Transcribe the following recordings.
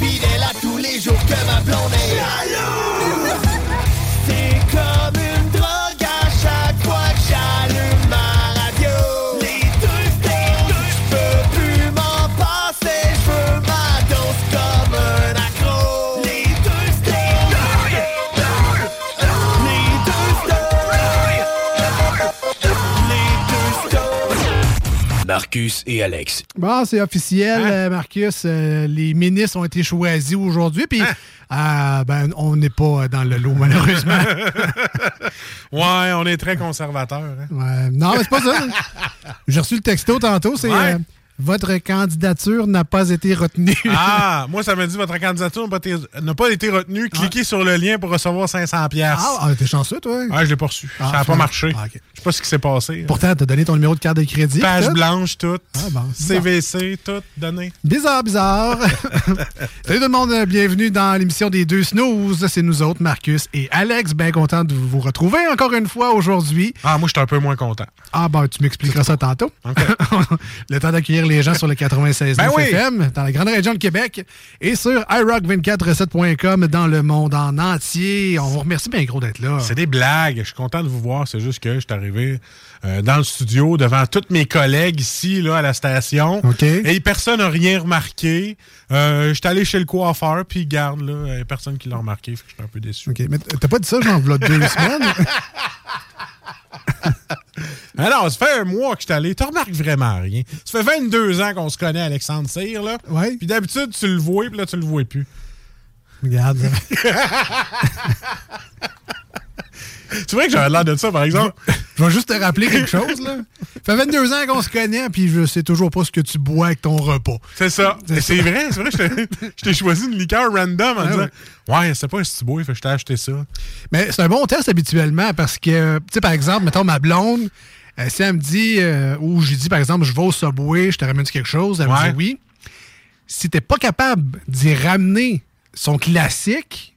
Fidèle à tous les jours que ma blonde Marcus et Alex. Bon, c'est officiel, Hein? euh, Marcus. euh, les ministres ont été choisis aujourd'hui. Puis, Hein? euh, ben, on n'est pas dans le lot, malheureusement. Ouais, on est très conservateur. hein. Ouais, non, mais c'est pas ça. J'ai reçu le texto tantôt. C'est Ouais. Votre candidature n'a pas été retenue. Ah, moi, ça me dit votre candidature n'a pas été- retenue. Cliquez sur le lien pour recevoir 500 pièces. Ah, ah, t'es chanceux, toi. Ouais, je l'ai pas reçu. Ah, ça n'a pas marché. Ah, ok. Je sais pas ce qui s'est passé. Pourtant, t'as donné ton numéro de carte de crédit. Page tout. blanche. Ah, bon, c'est CVC, tout donné. Bizarre, bizarre. Salut tout le monde, bienvenue dans l'émission des deux snooze. C'est nous autres, Marcus et Alex. Bien content de vous retrouver encore une fois aujourd'hui. Ah, moi, je suis un peu moins content. Ah, ben, tu m'expliqueras ça tantôt. le temps d'accueillir les gens sur le 96 Ben oui. FM dans la grande région de Québec et sur iRock247.com dans le monde en entier. On vous remercie bien gros d'être là. C'est des blagues. Je suis content de vous voir. C'est juste que je suis arrivé euh, dans le studio devant tous mes collègues ici, là, à la station. Et personne n'a rien remarqué. Euh, J'étais allé chez le coiffeur, puis garde, là, il y a personne qui l'a remarqué. Que j'étais un peu déçu. OK, mais t'as pas dit ça, genre, v'là deux semaines? Alors, ça fait un mois que je suis allé. Tu remarques vraiment rien. Ça fait 22 ans qu'on se connaît, Alexandre Cyr, là. Ouais. Puis d'habitude, tu le vois, puis là, tu le vois plus. Regarde. C'est vrai que j'avais l'air de ça, par exemple. Je vais juste te rappeler quelque chose, là. Ça fait 22 ans qu'on se connaît, puis je sais toujours pas ce que tu bois avec ton repas. C'est ça. C'est vrai, c'est vrai. je t'ai- Je t'ai choisi une liqueur random en disant ouais. Ouais, c'est pas si tu bois, fait que je t'ai acheté ça. Mais c'est un bon test habituellement parce que, tu sais, par exemple, mettons ma blonde, euh, si elle me dit, euh, ou j'ai dit, par exemple, je vais au Subway, je te ramène quelque chose, elle Ouais. me dit oui. Si t'es pas capable d'y ramener son classique,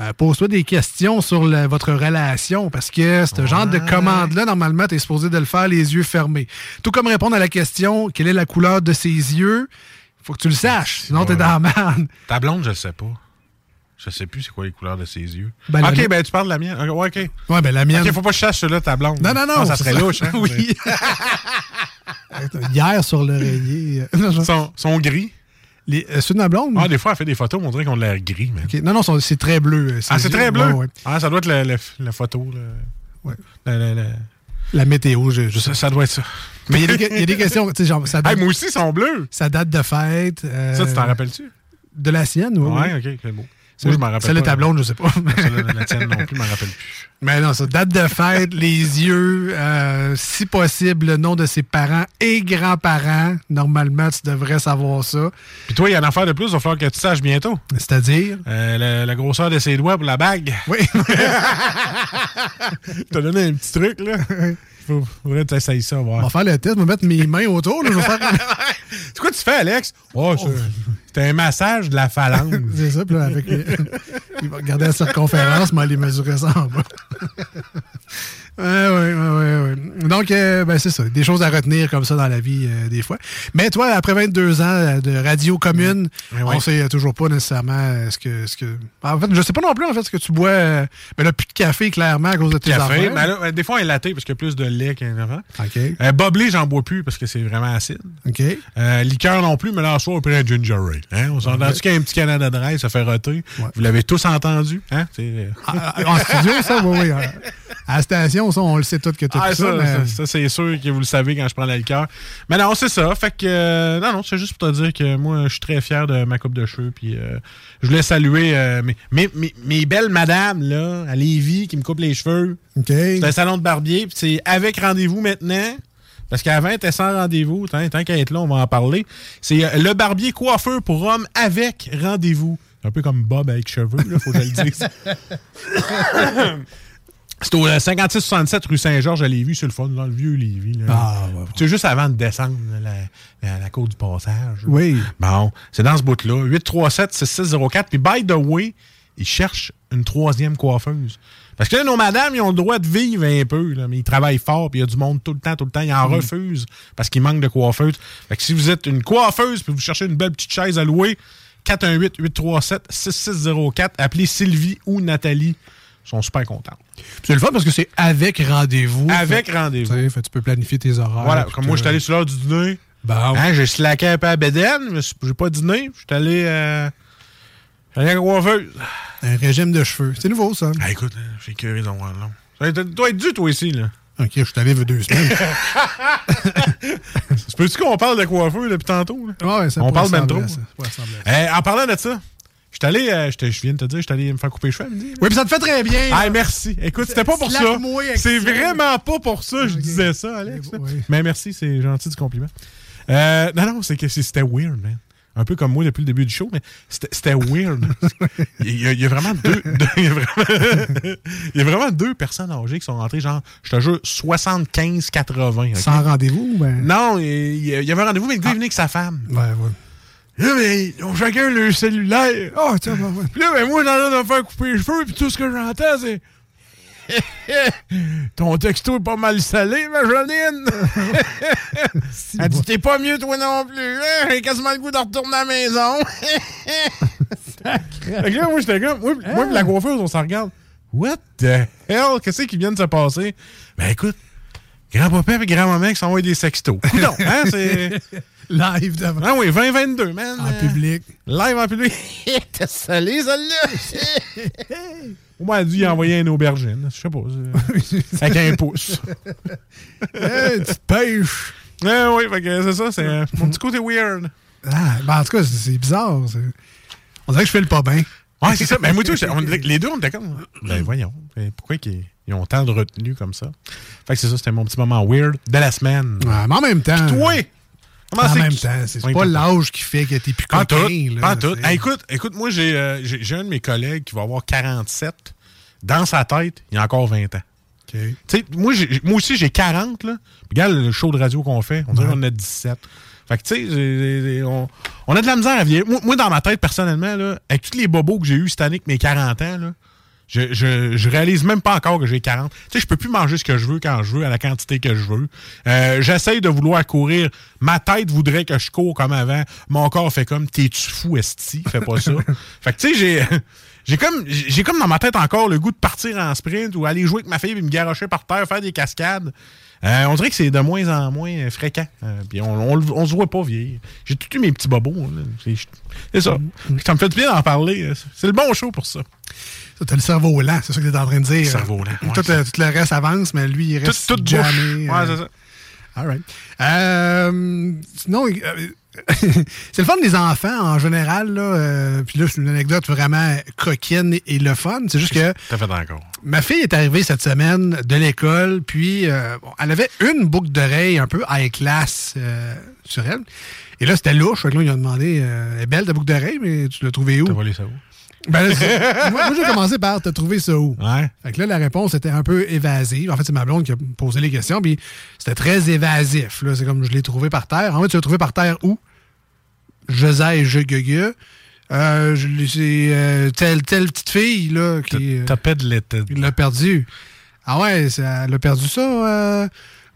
euh, pose-toi des questions sur le- votre relation parce que ce genre de commande-là, normalement, tu es supposé de le faire les yeux fermés. Tout comme répondre à la question quelle est la couleur de ses yeux, faut que tu le saches, sinon t'es dans la merde. Ta blonde, je sais pas. Je sais plus c'est quoi les couleurs de ses yeux. Ben, la ok, ben tu parles de la mienne. Ok, ouais, ok. Ouais, ben la mienne. Ok, faut pas que je sache celle-là ta blonde. Non, non, non. Ah, ça serait louche, hein? oui. Hier, sur l'oreiller. euh, Ils sont, sont gris. Les, euh, ceux de ma blonde? Ah, des fois, elle fait des photos, mais on dirait qu'on a l'air gris. Ok. Non, non, c'est très bleu. euh, Ah, c'est très bleu? Ouais, ouais. Ah, ça doit être la photo. Ouais. La météo, je, je sais. Ça, ça doit être ça. Mais il y, a des- il y a des questions. Genre, ça, date, Hey, moi aussi, ils sont bleus. ça date de fête. euh, Ça, tu t'en rappelles-tu? De la sienne, oui. Ouais, oui. ok, c'est beau. Moi, je m'en rappelle celle de pas. ta blonde, je sais pas. Celle de la tienne non plus, je m'en rappelle plus. Mais non, ça, date de fête, les yeux, euh, si possible, le nom de ses parents et grands-parents. Normalement, tu devrais savoir ça. Puis toi, il y a une affaire de plus, il va falloir que tu saches bientôt. C'est-à-dire? Euh, la grosseur de ses doigts pour la bague. Oui. T'as donné un petit truc, là. Faudrait que tu ça, On va faire le test, je vais mettre mes mains autour. là, je vais faire... C'est quoi tu fais, Alex? Oh, c'est- c'est un massage de la phalange. C'est ça, puis là, avec les... Il va regarder la circonférence, mais aller mesurer ça en bas. Ouais, ouais, ouais. Donc, euh, ben, c'est ça. Des choses à retenir comme ça dans la vie, euh, des fois. Mais toi, après 22 ans euh, de radio commune, Ouais, on ouais. sait toujours pas nécessairement ce que, ce que. En fait, je sais pas non plus, en fait, ce que tu bois. Ben là, plus de café, clairement, à cause de tes Café. affaires. Mais là, des fois, un latte parce qu'il y a plus de lait qu'un enfant. OK. Euh, Boblé, j'en bois plus parce que c'est vraiment acide. OK. Liqueur non plus, mais là, en on prend un ginger ale. Hein? On s'entend qu'il y a un petit Canada Dry, ça fait roter? Ouais. Vous l'avez tous entendu. Hein? Ah, ah, en studio, ça, oui, oui. À la station, ça, on le sait tout que tu as Ah, ça. ça, mais- ça, ça, c'est sûr que vous le savez quand je prends la liqueur. Mais non, c'est ça. Fait que, euh, non, non, c'est juste pour te dire que moi, je suis très fier de ma coupe de cheveux. Puis, euh, je voulais saluer euh, mes, mes, mes- mes belles madames, là, à Lévis, qui me coupent les cheveux. OK. C'est un salon de barbier. Puis, c'est avec rendez-vous maintenant. Parce qu'avant, était sans rendez-vous. Tant, tant qu'à être là, on va en parler. C'est euh, le barbier coiffeur pour hommes avec rendez-vous. Un peu comme Bob avec cheveux, là, faut que je le dise. C'est au euh, 56-67 rue Saint-Georges à Lévis, c'est le fun, dans le vieux Lévis. là. Ah, ouais, ouais. C'est juste avant de descendre la, la, la côte du passage. là. Oui. Bon, c'est dans ce bout-là. 837-6604. Puis, by the way, ils cherchent une troisième coiffeuse. Parce que là, nos madames, ils ont le droit de vivre un peu, là, mais ils travaillent fort, puis il y a du monde tout le temps, tout le temps. Ils en refusent parce qu'il manque de coiffeuses. Fait que si vous êtes une coiffeuse, puis vous cherchez une belle petite chaise à louer, 418-837-6604. Appelez Sylvie ou Nathalie. Ils sont super contents. C'est le fun parce que c'est avec rendez-vous. Avec rendez-vous. tu peux planifier tes horaires. Voilà, comme moi, je suis allé sur l'heure du dîner. Bon. Hein, j'ai slacké un peu à Bédène, mais j'ai pas dîné. Je suis allé, euh, allé à la coiffeuse. Un régime de cheveux. C'est nouveau, ça. Ah, écoute, euh, j'ai curé dans long. Ça doit être dû, toi, ici, là. OK, je suis allé il y a deux semaines. Tu peux-tu qu'on parle de coiffeur depuis tantôt, là? Ouais, ça On parle ressembler trop. ça. Ça. Eh, en parlant de ça, suis allé, euh, je viens de te dire, je suis allé me faire couper les cheveux. Oui, puis ça te fait très bien. Ah, merci. Écoute, c'était pas pour ça. C'est vraiment pas pour ça que je disais ça, Alex. Oui. Mais merci, c'est gentil du compliment. Euh, non, non, c'est que c'était weird, man. Un peu comme moi depuis le début du show, mais c'était weird. il, y a, il y a vraiment deux. deux- il, y a vraiment, il y a vraiment deux personnes âgées qui sont rentrées, genre, je te jure, 75-80. ok? Sans rendez-vous, ben. Non, il il y avait un rendez-vous, mais le gars est venu avec sa femme. Ouais, ouais. Là, ben, ils ont chacun leur cellulaire. Oh, tiens, ouais, ouais. Puis là, ben, moi, j'ai en train de me faire couper les cheveux, puis tout ce que j'entends, c'est. Ton texto est pas mal salé, ma Janine. Elle dit T'es pas mieux, toi non plus. hein? J'ai quasiment le goût de retourner à la maison. fait que là, moi, j'étais comme. Moi, la coiffeuse, on s'en regarde. What the hell? Qu'est-ce qui vient de se passer? Ben, écoute, grand-papa et grand-maman qui s'envoient des sextos. Coudon, hein? C'est. Live devant. Ah oui, 2022, man. En Euh, public. Live en public. T'es salé, celle-là. On m'a dit envoyer une aubergine. Je sais pas. c'est- Avec un pouce. Hey, petite pêche. Ah oui, c'est ça. C'est euh, mon petit côté weird. Ah, ben, en tout cas, c'est bizarre. On dirait que je fais le pas bien. Ouais, c'est ça. Mais moi, tout, on les deux, on était comme. Ben voyons. Ben, Pourquoi qu'ils ils ont tant de retenue comme ça? Fait que c'est ça, c'était mon petit moment weird de la semaine. Ouais, mais en même temps. Toi! Comment En c'est même temps, c'est pas l'âge qui fait que t'es plus là, Pas tout. Ah, écoute, écoute, moi, j'ai euh, j'ai un de mes collègues qui va avoir 47. Dans sa tête, il a encore 20 ans. Moi, moi aussi, j'ai 40, là. Regarde le show de radio qu'on fait, on dirait qu'on en a 17. Fait que, tu sais, on, on a de la misère à vieillir. Moi, moi, dans ma tête, personnellement, là, avec tous les bobos que j'ai eu cette année avec mes 40 ans, là, je, je, je réalise même pas encore que j'ai 40. Tu sais, je peux plus manger ce que je veux quand je veux, à la quantité que je veux. Euh, J'essaye de vouloir courir. Ma tête voudrait que je cours comme avant. Mon corps fait comme, t'es-tu fou, esti? Fais pas ça. fait que, tu sais, j'ai... J'ai comme, j'ai comme dans ma tête encore le goût de partir en sprint ou aller jouer avec ma fille et me garocher par terre, faire des cascades. Euh, on dirait que c'est de moins en moins fréquent. Euh, puis on, on, on se voit pas vieillir. J'ai tout eu mes petits bobos. C'est c'est ça. Ça me fait du bien d'en parler. C'est le bon show pour ça. T'as le cerveau lent, c'est ça que t'es en train de dire. cerveau lent, ouais, tout, le, tout le reste avance, mais lui, il Tout, reste tout jamais. Ouais, euh, c'est ça. All right. Euh, sinon, euh, c'est le fun des enfants en général. Là, euh, puis là, c'est une anecdote vraiment coquine et le fun. C'est juste que T'as fait encore? ma fille est arrivée cette semaine de l'école, puis euh, bon, elle avait une boucle d'oreille un peu high class euh, sur elle. Et là, c'était louche. Que là, ils ont demandé euh, Elle est belle ta boucle d'oreille, mais tu l'as trouvée où? T'as volé ça où? Ben, là, moi, moi, j'ai commencé par te trouver ça où? Ouais. Fait que là, la réponse était un peu évasive. En fait, c'est ma blonde qui a posé les questions, puis c'était très évasif. Là, c'est comme je l'ai trouvé par terre. En fait, tu l'as trouvé par terre où? Je zai, je guegue. Euh, c'est euh, telle, telle petite fille là, qui Tapait de l'été. qui l'a perdu. Ah ouais, ça- elle a perdu ça. euh,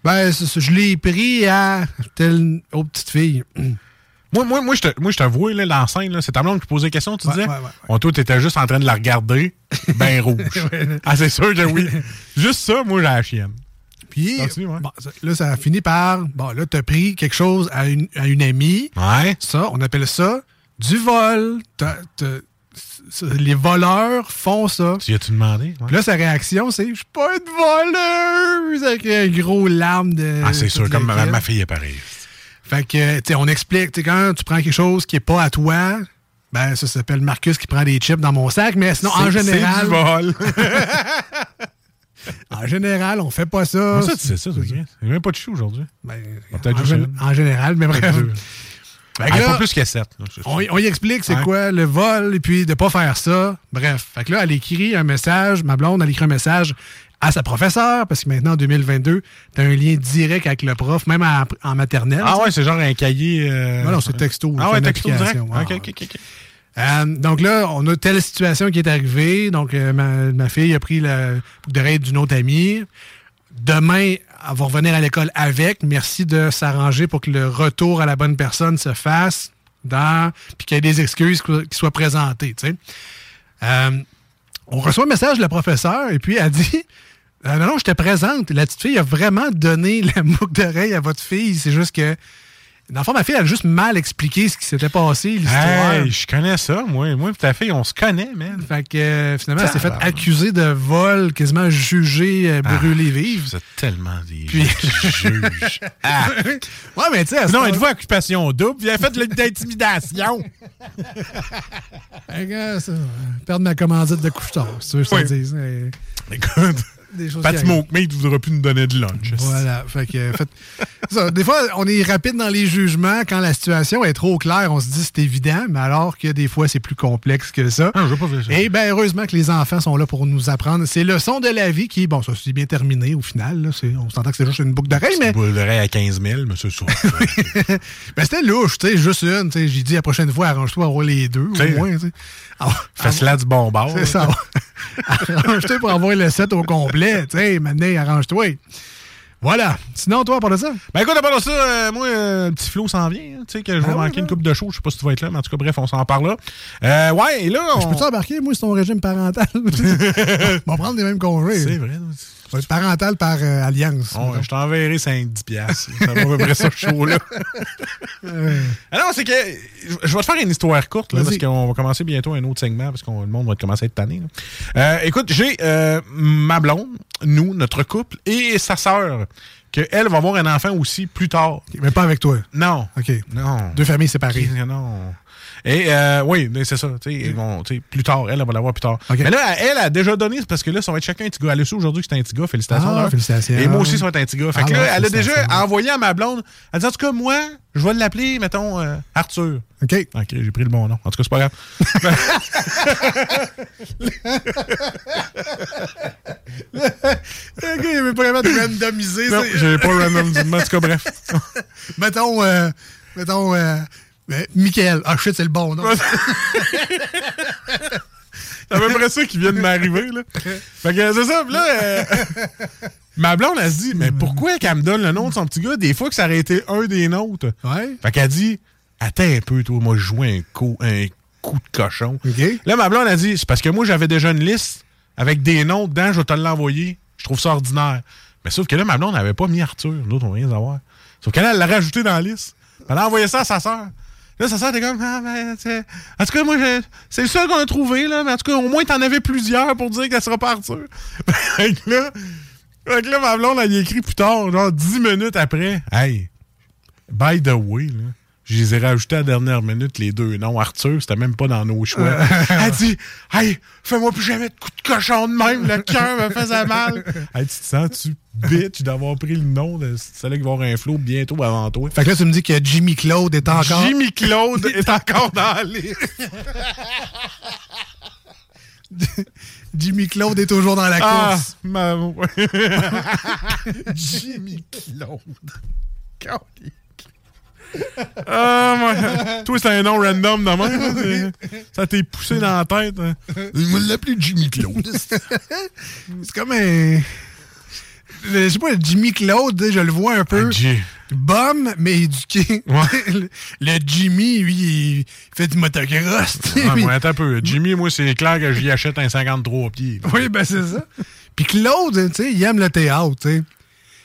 ben, je l'ai pris à telle autre petite fille. Moi, moi, moi, je te- moi, je t'avoue, là, l'enceinte, là, c'est ta blonde qui posait des questions, tu Ouais, disais? ouais, ouais. Bon, toi, t'étais juste en train de la regarder, ben rouge. ah, c'est sûr que oui. Juste ça, moi, j'ai la chienne. Puis, Continue, bon, là, ça a fini par. Bon, là, t'as pris quelque chose à une, à une amie. Ouais. Ça, on appelle ça du vol. T'as- t'as- c- les voleurs font ça. Tu as-tu demandé? Ouais. Là, sa réaction, c'est Je suis pas une voleuse avec un gros larme de. ah, c'est sûr, comme la ma fille est pareille. Fait que, tu sais, on explique, tu sais, quand tu prends quelque chose qui est pas à toi, ben, ça s'appelle Marcus qui prend des chips dans mon sac, mais sinon, en général. Du vol. En général, on fait pas ça. Ça, tu sais ça, toi? Il n'y a même pas de chou aujourd'hui. Ben, peut-être en, en général, mais bref. Ah, là, pas plus que 7. on, on y explique c'est quoi le vol et puis de pas faire ça. Bref. Fait que là, elle écrit un message, ma blonde, elle écrit un message à sa professeure, parce que maintenant, en 2022, t'as un lien direct avec le prof, même en, en maternelle. Ah ouais, c'est genre un cahier. euh, Non, non, c'est texto. Ah ouais, texto direct. Ah, Ok, ouais. ok, ok, ok. Euh, donc là, on a telle situation qui est arrivée. Donc, euh, ma, ma fille a pris boucle d'oreille d'une autre amie. Demain, elle va revenir à l'école avec. Merci de s'arranger pour que le retour à la bonne personne se fasse dans puis qu'il y ait des excuses qui qui soient présentées. tu sais. On reçoit un message de la professeure et puis elle dit Euh, Non, non, je te présente. La petite fille a vraiment donné la boucle d'oreille à votre fille. C'est juste que. Dans le fond, ma fille, elle a juste mal expliqué ce qui s'était passé, l'histoire. Hey, je connais ça, moi. Moi et ta fille, on se connaît, man. Fait que euh, finalement, elle s'est fait Tabarnak. accuser de vol, quasiment jugée, euh, brûlée vive. Vous êtes tellement des Puis- juges. Ah. Ouais, mais tu sais, Non, êtes-vous occupation double? Vous avez fait de l'intimidation. Euh, perdre ma commandite de couche-tard, si tu veux que je te Oui. dise. Écoute, Des choses Pat. Smoke voudra plus nous donner de lunch. Voilà. Fait que, euh, fait- ça, des fois, on est rapide dans les jugements. Quand la situation est trop claire, on se dit c'est évident, mais alors que des fois, c'est plus complexe que ça. Ah, je veux pas ça. Et bien, heureusement que les enfants sont là pour nous apprendre ces leçons de la vie qui, bon, ça s'est bien terminé au final. là. On s'entend que c'est juste une boucle d'oreille, mais Une boule d'oreille à 15 000, monsieur Souf. ben, c'était louche, tu sais, juste une. tu sais. J'ai dit la prochaine fois, arrange-toi à avoir les deux, T'sais, au moins. Ah, Fais-la du bon bord. C'est ça. arrange-toi pour avoir le set au complet. Tu sais, maintenant, arrange-toi. Voilà. Sinon, toi, pour ça? Ben écoute, à part de ça, euh, moi, euh, le petit Flo s'en vient. hein, Tu sais que je vais Ah manquer ouais. une coupe de show. Je sais pas si tu vas être là, mais en tout cas, bref, on s'en parle là. Euh, ouais, et là, on... Je peux-tu embarquer, moi, sur ton régime parental? On va prendre les mêmes congés. C'est vrai. Va être parental par euh, alliance. Je t'enverrai 5-10 piastres. Ça va à peu près ça. Ah non, c'est que je vais te faire une histoire courte, là, parce qu'on va commencer bientôt un autre segment, parce que le monde va commencer à être tanné. Euh, écoute, j'ai euh, ma blonde, nous, notre couple, et sa sœur, qu'elle va avoir un enfant aussi plus tard. Mais pas avec toi. Non. OK. Non. Deux familles séparées. Non. Et euh, oui, c'est ça. tu sais, ils vont, tu sais, plus tard, elle, elle va l'avoir plus tard. Mais là, elle a déjà donné, c'est parce que là, ça va être chacun un petit gars. Elle a su aujourd'hui que c'était un petit gars. Félicitations. Ah, félicitations. Et moi aussi, ça va être un petit gars. Fait que là, ouais, elle a déjà envoyé à ma blonde. Elle dit, en tout cas, moi, je vais l'appeler, mettons, euh, Arthur. OK. OK, j'ai pris le bon nom. En tout cas, c'est pas grave. OK, il avait pas vraiment de randomiser. non, c'est- j'ai pas random du En tout cas, bref. Mettons, euh, mettons, euh, Michael. Ah, shit, c'est le bon nom. C'est à peu près ça qui vient de m'arriver, là. Fait que c'est ça. Là, euh, ma blonde, elle se dit, mais pourquoi qu'elle me donne le nom de son petit gars? Des fois que ça aurait été un des nôtres? Ouais. Fait qu'elle dit, attends un peu, toi, moi, je jouais un coup, un coup de cochon. OK. Là, ma blonde a dit, c'est parce que moi, j'avais déjà une liste avec des noms dedans, je vais te l'envoyer. Je trouve ça ordinaire. Mais sauf que là, ma blonde n'avait pas mis Arthur. Nous autres, on n'a rien à voir. Sauf qu'elle, elle l'a rajouté dans la liste. Elle a envoyé ça à sa sœur. Là, sa sœur était comme, ah, ben, c'est- en tout cas, moi, je- c'est le seul qu'on a trouvé, là, mais en tout cas, au moins, t'en avais plusieurs pour dire qu'elle sera pas Arthur. là, fait que là, ma blonde, elle y écrit plus tard, genre 10 minutes après, hey, by the way, là, je les ai rajoutés à la dernière minute, les deux noms. Arthur, c'était même pas dans nos choix. Elle dit, hey, fais-moi plus jamais de coups de cochon de même, le cœur me faisait mal. hey, tu te sens-tu bitch d'avoir pris le nom de celui qui va avoir un flow bientôt avant toi? Fait que là, tu me dis que Jimmy Claude est encore. Jimmy Claude est encore dans la liste. Jimmy Claude est toujours dans la Ah, course. ma... Jimmy Claude. Ah, moi, toi, c'est un nom random de même. Ça t'est poussé dans la tête. hein. Il me l'appelait Jimmy Claude. C'est comme un. Je sais pas, le Jimmy Claude, je le vois un peu. Ah, Bum, mais éduqué. Ouais. le, le Jimmy, lui, il fait du motocross. puis- moi, attends un peu. Jimmy, moi, c'est clair que j'y achète un 53 pieds. Oui, ben c'est ça. Puis Claude, tu sais, il aime le théâtre, tu sais.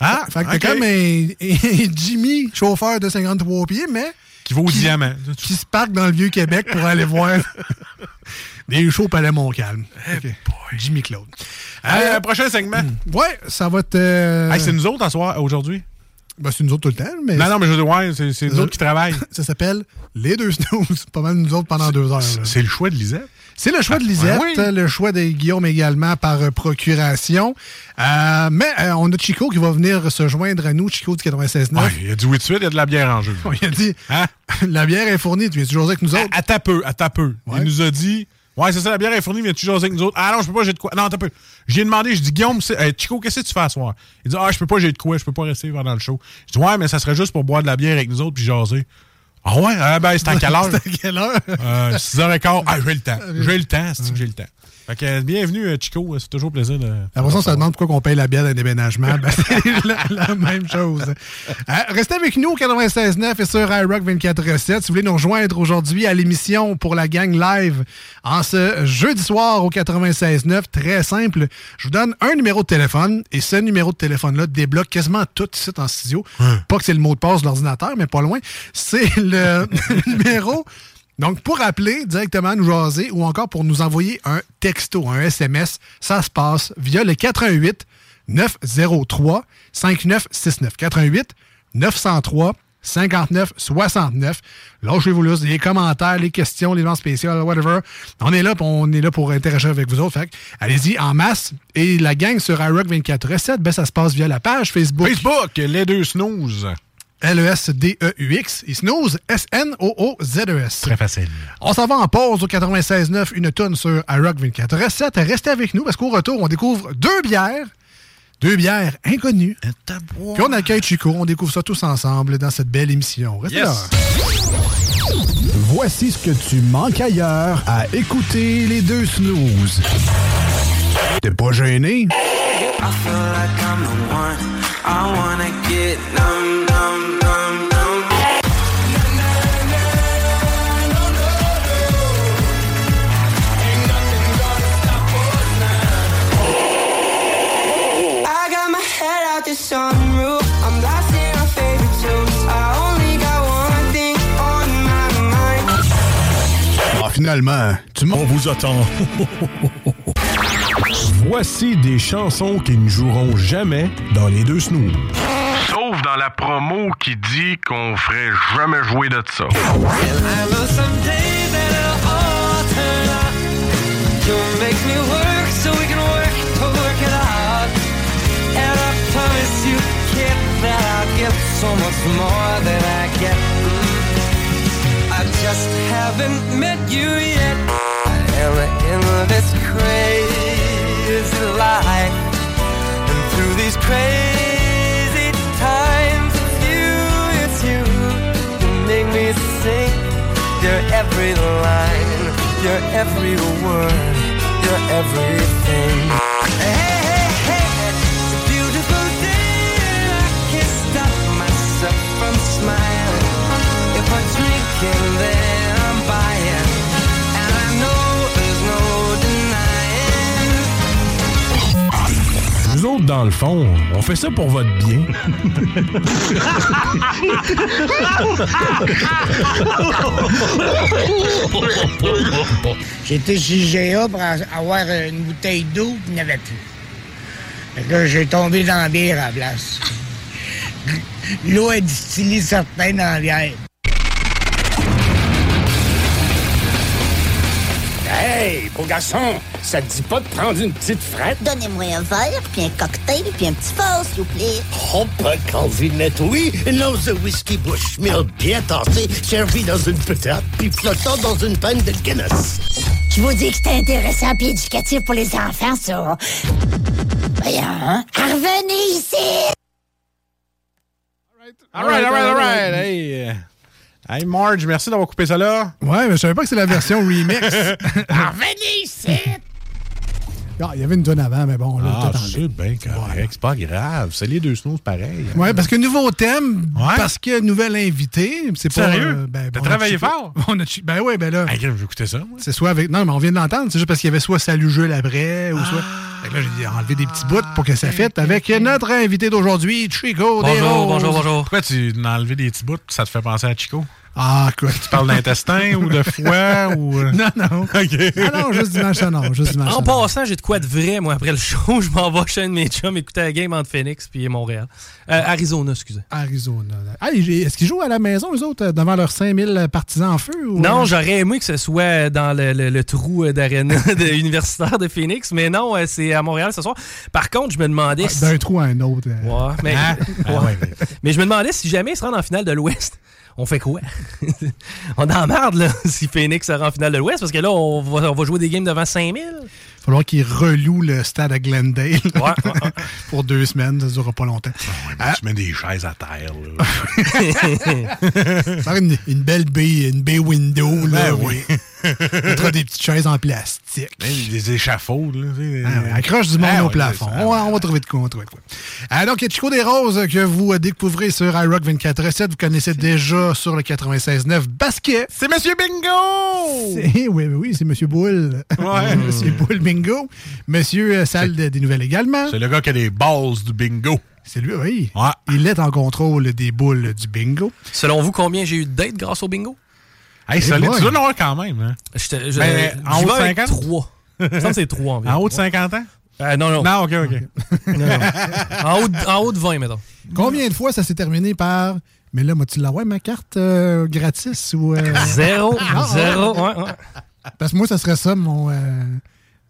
Ah, Fait que ok. t'as comme un, un Jimmy, chauffeur de 53 pieds, mais Qui vaut au diamant. qui se parque dans le Vieux-Québec pour aller voir des shows au Palais Montcalm. Eh. Jimmy Claude. Hey, Euh, prochain segment. ouais, ça va être... Hey, c'est nous autres, à soir, aujourd'hui? Ben, c'est nous autres tout le temps, mais Non, non, mais je veux dire, ouais, c'est nous autres qui travaillent. ça s'appelle Les Deux Snooze. Pas mal nous autres pendant deux heures. C'est le choix de Lisette. C'est le choix de Lisette, Ouais, oui. le choix de Guillaume également par euh, procuration. Euh, mais euh, on a Chico qui va venir se joindre à nous, Chico du 96.9. Ouais, il a du 8 de suite, il y a de la bière en jeu. Il a dit Hein? La bière est fournie, tu viens toujours avec nous autres. À, à ta peu, à ta peu. Ouais. Il nous a dit Ouais, c'est ça, la bière est fournie, viens-tu jaser avec nous autres? Ah non, je peux pas, j'ai de quoi. Non, t'as peu. J'ai demandé, je dis Guillaume, euh, Chico, qu'est-ce que tu fais à soir? Il dit Ah, je peux pas, j'ai de quoi, je peux pas rester pendant le show. Je dis Ouais, mais ça serait juste pour boire de la bière avec nous autres puis jaser. Ah ouais? Ah ben, c'est à quelle heure? C'est à quelle heure? Euh, 6h15. Ah, j'ai le temps. J'ai le temps, c'est que j'ai le temps? Fait que, euh, bienvenue, euh, Chico. C'est toujours plaisir de. Après ça, on se demande pourquoi on paye la bière d'un déménagement. Ben, c'est la, la même chose. Euh, restez avec nous au 96.9 et sur iRock 24.7. Si vous voulez nous rejoindre aujourd'hui à l'émission pour la gang live en ce jeudi soir au 96.9, très simple. Je vous donne un numéro de téléphone et ce numéro de téléphone-là débloque quasiment tout ici en studio. Pas que c'est le mot de passe de l'ordinateur, mais pas loin. C'est le numéro donc, pour appeler directement nous jaser ou encore pour nous envoyer un texto, un SMS, ça se passe via le 88 903 5969. 88 903 59 69. Lâchez-vous là, les commentaires, les questions, les demandes spéciales, whatever. On est là, on est là pour interagir avec vous autres. Fait allez-y en masse. Et la gang sur iRock 24 recettes, ben, ça se passe via la page Facebook. Facebook, les deux snooze. E L-E-S-D-E-U-X. Et Snooze, S-N-O-O-Z-E-S. Très facile. On s'en va en pause au 96.9, une tonne sur iRock 24 recettes. Restez avec nous parce qu'au retour, on découvre deux bières. Deux bières inconnues. Puis on accueille Chico. On découvre ça tous ensemble dans cette belle émission. Restez Yes. là. Voici ce que tu manques ailleurs à écouter les deux snooze. T'es pas gêné? I feel like I'm the one. I wanna get numb, finalement, tu On vous attend. Voici des chansons qui ne joueront jamais dans les deux snooze. Sauf dans la promo qui dit qu'on ferait jamais jouer de ça. I know some days that it'll all turn out. You make me work so we can work to work it out. And I promise you, kid, that I'll get so much more than I get. Just haven't met you yet. I am in this crazy life. And through these crazy times, it's you, it's you. You make me sing your every line, your every word, your everything. Hey, dans le fond, on fait ça pour votre bien. J'étais chez GA pour avoir une bouteille d'eau, puis il n'y avait plus. J'ai tombé dans la bière à la place. L'eau est distillée certains dans la bière. Beau garçon, ça te dit pas de prendre une petite frette? Donnez-moi un verre, puis un cocktail, puis un petit fort, s'il vous plaît. Oh, pas Calvinette, oui. Once de whisky Bushmill bien tassé, servi dans une petite, puis flottant dans une panne de Guinness. Je vous dis que c'est intéressant puis éducatif pour les enfants, ça. Voyons, hein? Revenez ici! All right, all right, all right. Hey, euh, hey, Marge, merci d'avoir coupé ça là. Ouais, mais je savais pas que c'est la version remix. Revenez ici! Ah, il y avait une tonne avant, mais bon, là, Ah, c'est bien correct. C'est pas grave. C'est les deux snows, pareil. Ouais, parce que nouveau thème, parce que nouvelle invité, c'est pas. Sérieux? euh, ben, T'as on a travaillé fort? On a ben oui, ben là. Hey, crème, je vais écouter ça. C'est soit avec. Non, mais on vient de l'entendre. C'est juste parce qu'il y avait soit Salut Jules après, ou soit. Ah. Fait que là, j'ai enlevé des petits bouts pour que ça fitte avec notre invité d'aujourd'hui, Chico Bonjour, bonjour, bonjour. Pourquoi tu as enlevé des petits bouts ça te fait penser à Chico? Ah, quoi? Tu parles d'intestin ou de foie ou. euh? Non, non. OK. Ah non, juste dimanche non, juste dimanche En passant, j'ai de quoi de vrai, moi, après le show. Je m'en vais chez un de mes chums écouter la game entre Phoenix puis Montréal. Euh, Arizona, excusez. Arizona. Ah, est-ce qu'ils jouent à la maison, eux autres, devant leurs 5000 partisans en feu? Ou... Non, j'aurais aimé que ce soit dans le, le- le trou euh, de universitaire de Phoenix, mais non, euh, c'est à Montréal ce soir. Par contre, je me demandais si... D'un trou à un autre. euh. Ouais, mais... Ah, ah Ouais. ouais, mais- Mais je me demandais si jamais ils se rendent en finale de l'Ouest, on fait quoi? on est en marde, là, si Phoenix se rend en finale de l'Ouest, parce que là, on va, on va jouer des games devant 5000. Il va falloir qu'ils relouent le stade à Glendale pour deux semaines. Ça ne durera pas longtemps. Ouais, mais Tu mets des chaises à terre. Là. Une, une belle baie, une baie window. Là, Ben oui. Des petites chaises en plastique. Des- des échafauds. Là. Ah accroche du monde Ah au plafond. ça. On va, trouver de quoi. On va trouver de quoi. Ah, donc, il y a Chico des Roses que vous découvrez sur iRock 24 Vous connaissez déjà sur le 96.9 Basket. C'est Monsieur Bingo! Oui, oui, oui, c'est Monsieur Boule. Ouais. Monsieur Boule Bingo. Monsieur euh, Salle de- des Nouvelles également. C'est le gars qui a des balls du bingo. C'est lui, oui. Ouais. Il est en contrôle des boules du bingo. Selon vous, combien j'ai eu de dates grâce au bingo? Hey, boy. Tu dois en avoir quand même. Hein? Je- Ben, en haut de vais avec 50? trois. Je pense que c'est trois environ. En haut de 50 ans? Euh, non, non. Non, OK, OK. Non, non. En, haut de, en haut de 20, mettons. Combien de fois ça s'est terminé par. Mais là, moi-tu l'avoir ma carte euh, gratis ou. euh, Zéro. Ah, zéro. Ouais, ouais. Parce que moi, ça serait ça mon.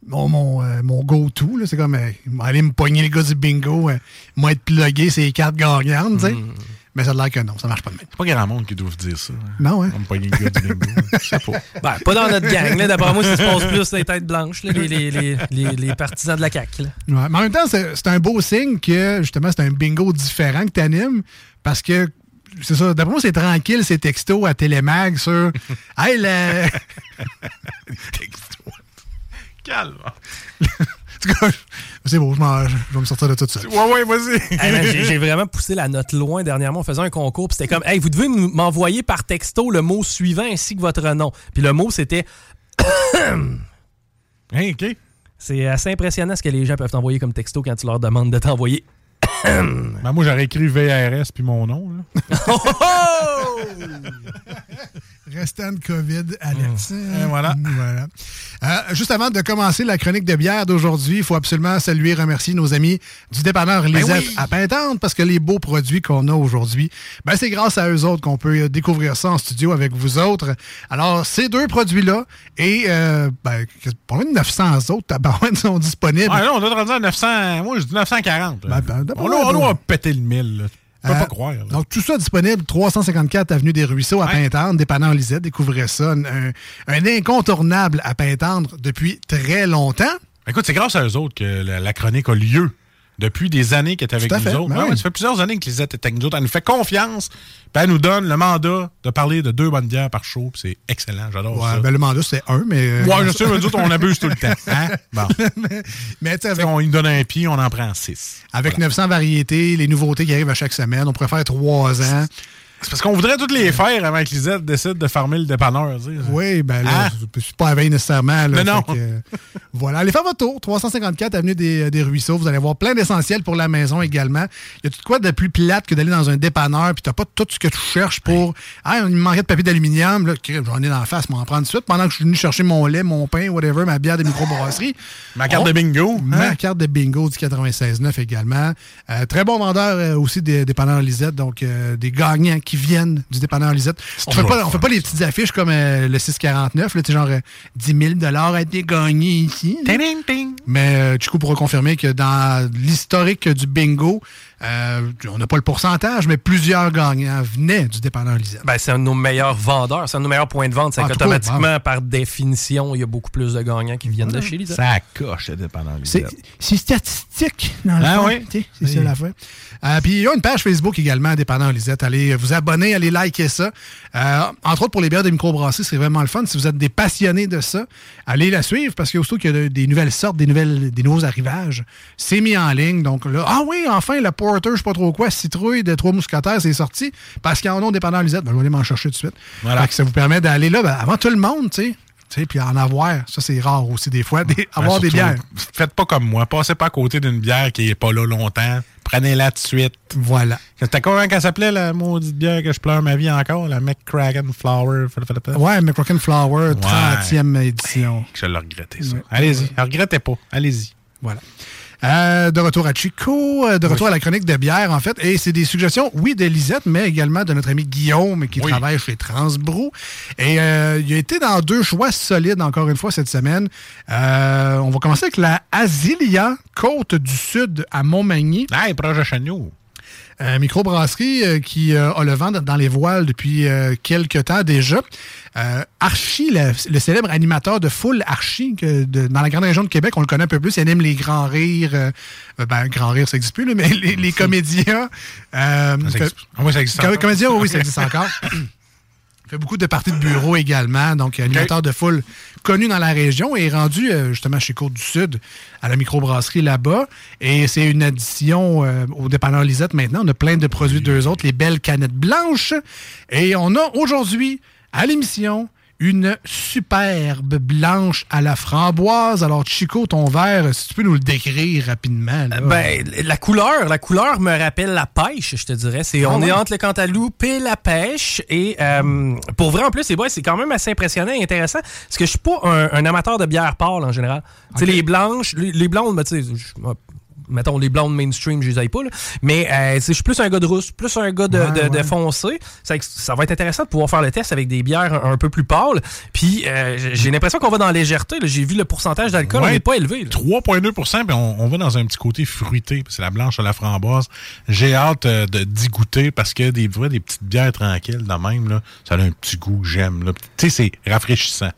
Mon, mon, euh, mon go-to, là. c'est comme euh, aller me pogner les gars du bingo, euh, moi être plugué ces cartes gagnantes, tu sais. Mm. Mais ça a l'air que non, ça marche pas de même. C'est pas grand monde qui doivent dire ça. hein. Non, hein? On me pogne le gars du bingo. Je sais pas. Ben, pas dans notre gang. D'après moi, ça se passe plus les têtes blanches, là, les, les, les, les, les partisans de la CAQ. là. Ouais, mais en même temps, c'est c'est un beau signe que justement, c'est un bingo différent que tu animes parce que. C'est ça. D'après moi, c'est tranquille, ces textos à Télémag sur. hey, le. Calme. En tout cas, c'est beau, je, je vais me sortir de tout ça. Ouais, ouais, vas-y. Hey, j'ai vraiment poussé la note loin dernièrement. On faisait un concours, puis c'était comme, hey, vous devez m'envoyer par texto le mot suivant ainsi que votre nom. Puis le mot, c'était. Hey, OK. C'est assez impressionnant ce que les gens peuvent t'envoyer comme texto quand tu leur demandes de t'envoyer. Ben, moi, j'aurais écrit VRS puis mon nom. Là. Restant de COVID alerte. Et voilà. Voilà. Euh, juste avant de commencer la chronique de bière d'aujourd'hui, il faut absolument saluer et remercier nos amis du dépanneur Lisette oui. à Pintante parce que les beaux produits qu'on a aujourd'hui, ben, c'est grâce à eux autres qu'on peut euh, découvrir ça en studio avec vous autres. Alors, ces deux produits-là et euh, ben, loin de 900 autres tabarouettes sont disponibles. Ah, là, on doit rendu à 900. Moi, je dis 940. là. Ben, ben, on ben, doit péter le 1000. Là. Je peux Euh, pas croire. là. Donc, tout ça disponible, 354 Avenue des Ruisseaux à Ouais. Pintendre, dépanneur Lisette. Découvrez ça. Un, un- un incontournable à Pintendre depuis très longtemps. Écoute, c'est grâce à eux autres que la, la chronique a lieu. Depuis des années qu'elle est avec nous fait, autres. ben oui. ça fait plusieurs années que Lisette est avec nous autres. Elle nous fait confiance. Puis elle nous donne le mandat de parler de deux bonnes bières par show. c'est excellent. J'adore Ouais, ça. ben, le mandat, c'est un, mais. euh, ouais, je sais, mais nous autres, on abuse tout le temps. Hein? Bon. mais, avec, on lui donne un pied, on en prend six. avec 900 variétés, les nouveautés qui arrivent à chaque semaine, on faire trois ans. C'est parce qu'on voudrait toutes les faire avant que Lisette décide de farmer le dépanneur. tu sais. Oui, ben là, Hein? je suis pas à veille nécessairement. Là, Mais non. Que, euh, voilà, allez faire votre tour. 354 Avenue des, des Ruisseaux. Vous allez avoir plein d'essentiels pour la maison également. Il y a tout quoi de plus plate que d'aller dans un dépanneur puis t'as pas tout ce que tu cherches pour. Ah, il me manquait de papier d'aluminium. J'en ai dans la face, m'en prendre tout de suite. Pendant que je suis venu chercher mon lait, mon pain, whatever, ma bière de microbrasserie. Ma carte On- de bingo. Ma hein? carte de bingo du 96.9 également. Euh, très bon vendeur euh, aussi des dépanneurs Lisette, donc euh, des gagnants qui qui viennent du dépanneur Lisette. On fait pas, on fait pas les petites affiches comme euh, le 649, là, genre euh, 10 000 a été gagné ici. Mais euh, Chico pourra confirmer que dans l'historique du bingo, euh, on n'a pas le pourcentage, mais plusieurs gagnants venaient du dépanneur Lisette. Ben, c'est un de nos meilleurs vendeurs, c'est un de nos meilleurs points de vente. C'est qu'automatiquement, par définition, il y a beaucoup plus de gagnants qui viennent de chez Lisette. Ça coche, le dépendant. C'est c'est statistique, dans le Ah fond. oui? C'est Oui. ça l'affaire. Euh, puis il y a une page Facebook également, dépendant Lisette. Allez vous abonner, allez liker ça. Euh, entre autres, pour les bières de microbrasserie, c'est vraiment le fun. Si vous êtes des passionnés de ça, allez la suivre parce qu'aussitôt qu'il y a de- des nouvelles sortes, des, nouvelles, des nouveaux arrivages, c'est mis en ligne. Donc là, ah oui, enfin, la Porter, je sais pas trop quoi, citrouille de Trois Mousquetaires, c'est sorti parce qu'il y en a dépendant Lisette. Ben, je vais aller m'en chercher tout de suite. Voilà. Que ça vous permet d'aller là ben, avant tout le monde, tu sais. Puis en avoir, ça c'est rare aussi des fois, des- avoir Ben, des bières. Faites pas comme moi. Passez pas à côté d'une bière qui est pas là longtemps. Prenez-la tout de suite. Voilà. C'était quoi qu'elle s'appelait, la maudite bière que je pleure ma vie encore? La McCracken Flower. Ouais, McCrocken Flower, 30e édition. Je l'ai regretté, ça. Allez-y. Regrettez pas. Allez-y. Voilà. Euh, de retour à Chico, euh, de retour à la chronique de bière, en fait. Et c'est des suggestions, oui, de Lisette, mais également de notre ami Guillaume, qui Oui. travaille chez Transbrou. Et euh, il a été dans deux choix solides, encore une fois, cette semaine. Euh, on va commencer avec la Asilia, côte du Sud à Montmagny. Hey, projet Chagnon. Euh, microbrasserie euh, qui euh, a le vent dans les voiles depuis euh, quelques temps déjà. Euh, Archie, le, le célèbre animateur de Full Archie, que de- dans la grande région de Québec, on le connaît un peu plus. Il anime les grands rires. euh, ben, grand rire, ça n'existe plus, là, mais les, les comédiens. euh, Ça existe- Ah oui, ça existe Com- encore. Comédiens, oui, ça existe encore. Fait beaucoup de parties de bureau également, donc animateur de foule connu dans la région et rendu euh, justement chez Côte du Sud à la microbrasserie là-bas. Et c'est une addition euh, au dépanneur Lisette maintenant. On a plein de produits d'eux autres, les belles canettes blanches. Et on a aujourd'hui à l'émission une superbe blanche à la framboise. Alors Chico, ton verre, si tu peux nous le décrire rapidement. là. Ben, la couleur, la couleur me rappelle la pêche, je te dirais. C'est, Ah on ouais? est entre le Cantaloupe et la pêche. Et euh, pour vrai, en plus, les boys, c'est quand même assez impressionnant et intéressant. Parce que je suis pas un, un amateur de bière pâle en général. Tu sais, les blanches, les, les blondes, ben, tu sais, mettons les blondes mainstream, je les aille pas. là. Mais euh, je suis plus un gars de rousse, plus un gars de, Ouais, de- de ouais. foncé. Ça, ça va être intéressant de pouvoir faire le test avec des bières un, un peu plus pâles. Puis euh, j'ai- l'impression qu'on va dans la légèreté. J'ai vu le pourcentage d'alcool, on n'est pas élevé. là. 3,2 puis on, on va dans un petit côté fruité. C'est la blanche à la framboise. J'ai hâte euh, de- d'y goûter parce que des, vrai, des petites bières tranquilles, de même, là, ça a un petit goût que j'aime. Tu sais, c'est rafraîchissant.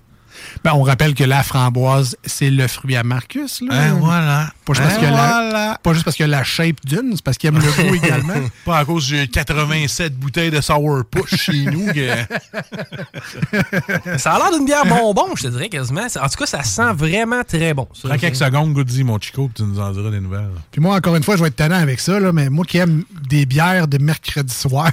Ben, on rappelle que la framboise, c'est le fruit à Marcus. Là. Hein, voilà. Pas juste, parce Hein, qu'il y a la- pas juste parce qu'il y a la shape d'une, c'est parce qu'il aime le goût également. Pas à cause j'ai 87 bouteilles de sourpuss chez nous. que- Ça a l'air d'une bière bonbon, je te dirais quasiment. En tout cas, ça sent vraiment très bon. Ça, Prends quelques secondes, goûte-y, mon chico, puis tu nous en diras des nouvelles. Puis moi, encore une fois, je vais être tannant avec ça, là, mais moi qui aime des bières de mercredi soir.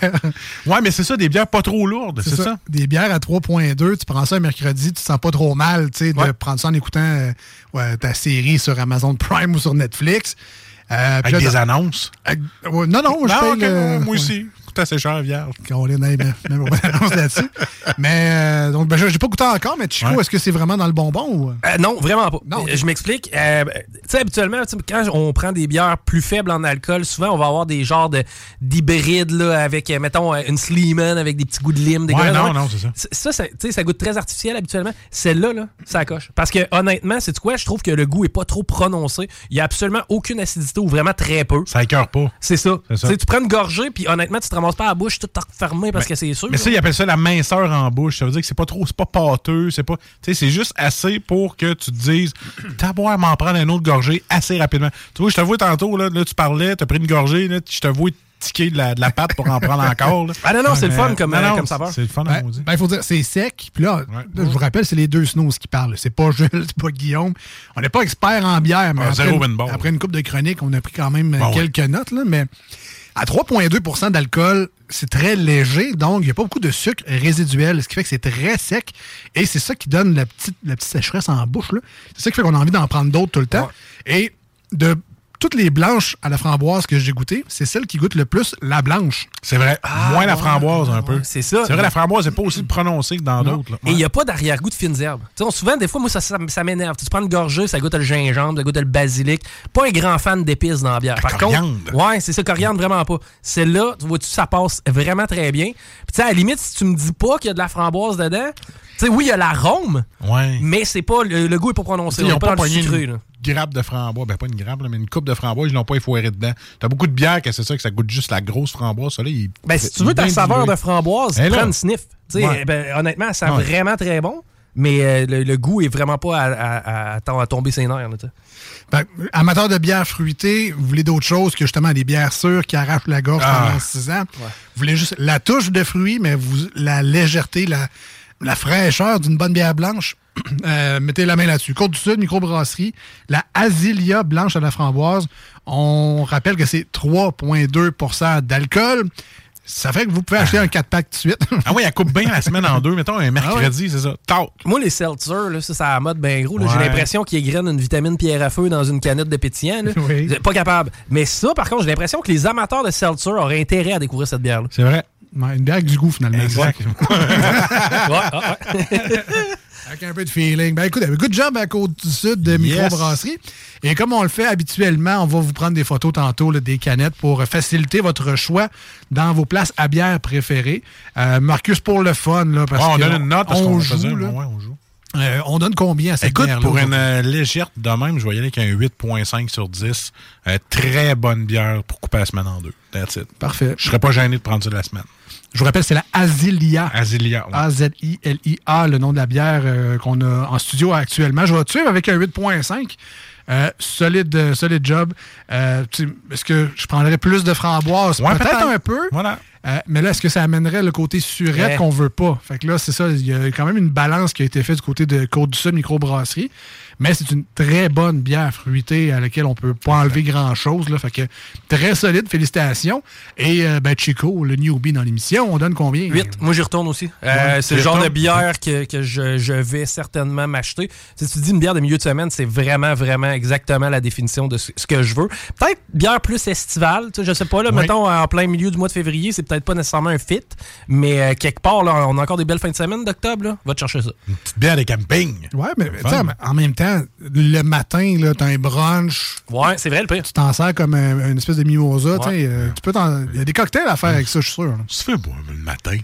Ouais, mais c'est ça, des bières pas trop lourdes, c'est ça? Des bières à 3.2, tu prends ça un mercredi, tu te sens pas trop mal, tu sais, de Ouais. prendre ça en écoutant euh, ouais, ta série sur Amazon Prime ou sur Netflix. Euh, Avec là, des annonces? avec- ouais, non, non, je Non, paye ok, le- moi ouais. aussi. Coûte assez cher, vierge. On est même, même pas d'annonce là-dessus. Mais, euh, donc, ben, j'ai pas goûté encore, mais Chico, Ouais. est-ce que c'est vraiment dans le bonbon ou? Euh, non, vraiment pas. Non. Je m'explique. Euh, tu sais, habituellement, quand on prend des bières plus faibles en alcool, souvent, on va avoir des genres de- d'hybrides, là, avec, mettons, une Sleeman avec des petits goûts de lime. Des Ouais, gars- non, non, c'est ça. Ça, ça, tu sais, ça goûte très artificiel habituellement. Celle-là, là, ça coche. Parce que, honnêtement, c'est quoi? Je trouve que le goût est pas trop prononcé. Il y a absolument aucune acidité ou vraiment très peu. Ça écœure pas. C'est ça. C'est ça. Tu prends une gorgée, puis honnêtement, tu te ramasses pas à la bouche tout fermé parce que c'est sûr. Mais ça, ils appellent ça la minceur en bouche. Ça veut dire que c'est pas trop, c'est pas pâteux, c'est pas. Tu sais, c'est juste assez pour que tu te dises, t'as beau à m'en prendre un autre gorgée assez rapidement. Tu vois, je te vois tantôt, là, là tu parlais, t'as pris une gorgée, là, je te vois tiquer de la, de la pâte pour en prendre encore. là. Ah non, non, c'est le Mais- fun comme, non, non, comme saveur. C'est le fun, Ben, on dit. ben, il faut dire, c'est sec. Puis là, là, je vous rappelle, c'est les deux snows qui parlent. C'est pas Jules, c'est pas Guillaume. On n'est pas expert en bière, mais Ah, après, zéro une, après une coupe de chronique, on a pris quand même ouais. quelques notes. Là, mais à 3,2% d'alcool, c'est très léger. Donc, il n'y a pas beaucoup de sucre résiduel, ce qui fait que c'est très sec. Et c'est ça qui donne la petite, la petite sécheresse en bouche. là. C'est ça qui fait qu'on a envie d'en prendre d'autres tout le temps. Et de toutes les blanches à la framboise que j'ai goûtées, c'est celle qui goûte le plus la blanche. C'est vrai. Moins la framboise, un peu. c'est ça. C'est vrai, la framboise n'est pas aussi prononcée que dans Non. d'autres. Et il n'y a pas d'arrière-goût de fines herbes. Tu sais, on- souvent, des fois, moi, ça, ça, ça m'énerve. Tu prends une gorgée, ça goûte le gingembre, ça goûte le basilic. Pas un grand fan d'épices dans la bière. Par coriandre. contre, ouais, c'est ça, coriandre, vraiment pas. Celle-là, tu vois-tu, ça passe vraiment très bien. Puis, tu sais, à la limite, si tu me dis pas qu'il y a de la framboise dedans, tu sais, oui, il y a l'arôme, Ouais. mais c'est pas, le, le goût est pas prononcé. Ils On n'ont pas sucré, une là. Grappe de framboise. Ben, pas une grappe, là, mais une coupe de framboise. Ils l'ont pas effoiré dedans. T'as beaucoup de bières que c'est ça, que ça goûte juste la grosse framboise. Ça, là, il- Ben, si tu veux ta saveur de framboise, là. prends une sniff. Ouais. ben, honnêtement, ça sent Ouais. vraiment très bon, mais euh, le, le goût est vraiment pas à, à- à- à tomber ses nerfs. là. Ben, amateur de bière fruitée, vous voulez d'autres choses que justement des bières sûres qui arrachent la gorge Ah. pendant 6 ans? Vous voulez juste la touche de fruits, mais vous, la légèreté, la, la fraîcheur d'une bonne bière blanche. Euh, mettez la main là-dessus. Côte du Sud, microbrasserie, la Asilia blanche à la framboise. On rappelle que c'est 3,2% d'alcool. Ça fait que vous pouvez acheter un 4-pack tout de suite. Ah oui, elle coupe bien la semaine en deux. Mettons un mercredi, c'est ça. Tard. Moi, les seltzers, là, ça, ça a la mode bien gros. J'ai l'impression qu'ils grainent une vitamine pierre à feu dans une canette de pétillant. là. Oui. Pas capable. Mais ça, par contre, j'ai l'impression que les amateurs de seltzer auraient intérêt à découvrir cette bière-là. C'est vrai. Ouais, une bière avec du goût, finalement. Exact. Ouais, ah, ouais. Avec un peu de feeling. Ben écoute, good job à Côte du Sud de microbrasserie. Et comme on le fait habituellement, on va vous prendre des photos tantôt là, des canettes pour faciliter votre choix dans vos places à bière préférées. Euh, Marcus, pour le fun, là, parce Ouais, on que donne une note parce on qu'on joue, là. Ouais, on joue. Euh, on donne combien à cette Écoute, bière-là? pour une euh, légère de même, je vais y aller avec un 8.5 sur 10. Euh, très bonne bière pour couper la semaine en deux. That's it. Parfait. Je serais pas gêné de prendre ça de la semaine. Je vous rappelle, c'est la Azilia. Azilia. ouais. A-Z-I-L-I-A, le nom de la bière euh, qu'on a en studio actuellement. Je vais te suivre avec un 8.5. Euh, solide, euh, solide job. Euh, est-ce que je prendrais plus de framboises? Ouais, peut-être peut-être. un peu. Voilà. Euh, mais là, est-ce que ça amènerait le côté surette Ouais. qu'on veut pas? Fait que là, c'est ça. Il y a quand même une balance qui a été faite du côté de Côte-du-Sud Microbrasserie. Mais c'est une très bonne bière fruitée à laquelle on peut pas enlever grand-chose. Fait que très solide. Félicitations. Et euh, ben, Chico, le newbie dans l'émission, on donne combien? 8. Moi, j'y retourne aussi. Euh, Ouais, c'est le genre de bière que, que je, je vais certainement m'acheter. Si tu dis une bière de milieu de semaine, c'est vraiment, vraiment exactement la définition de ce, ce que je veux. Peut-être bière plus estivale. Je sais pas, là, Oui. mettons, en plein milieu du mois de février, c'est peut-être pas nécessairement un fit, mais euh, quelque part, là, on a encore des belles fins de semaine d'octobre. Va te chercher ça. Une petite bière de camping. Ouais, mais Fun. tu sais, en même temps, le matin, là, t'as un brunch, Ouais, c'est vrai le pire. tu t'en sers comme un- une espèce de mimosa. tu Ouais. euh, tu peux t'en- Il y a des cocktails à faire avec ça, je suis sûr. là. Tu fais boire le matin.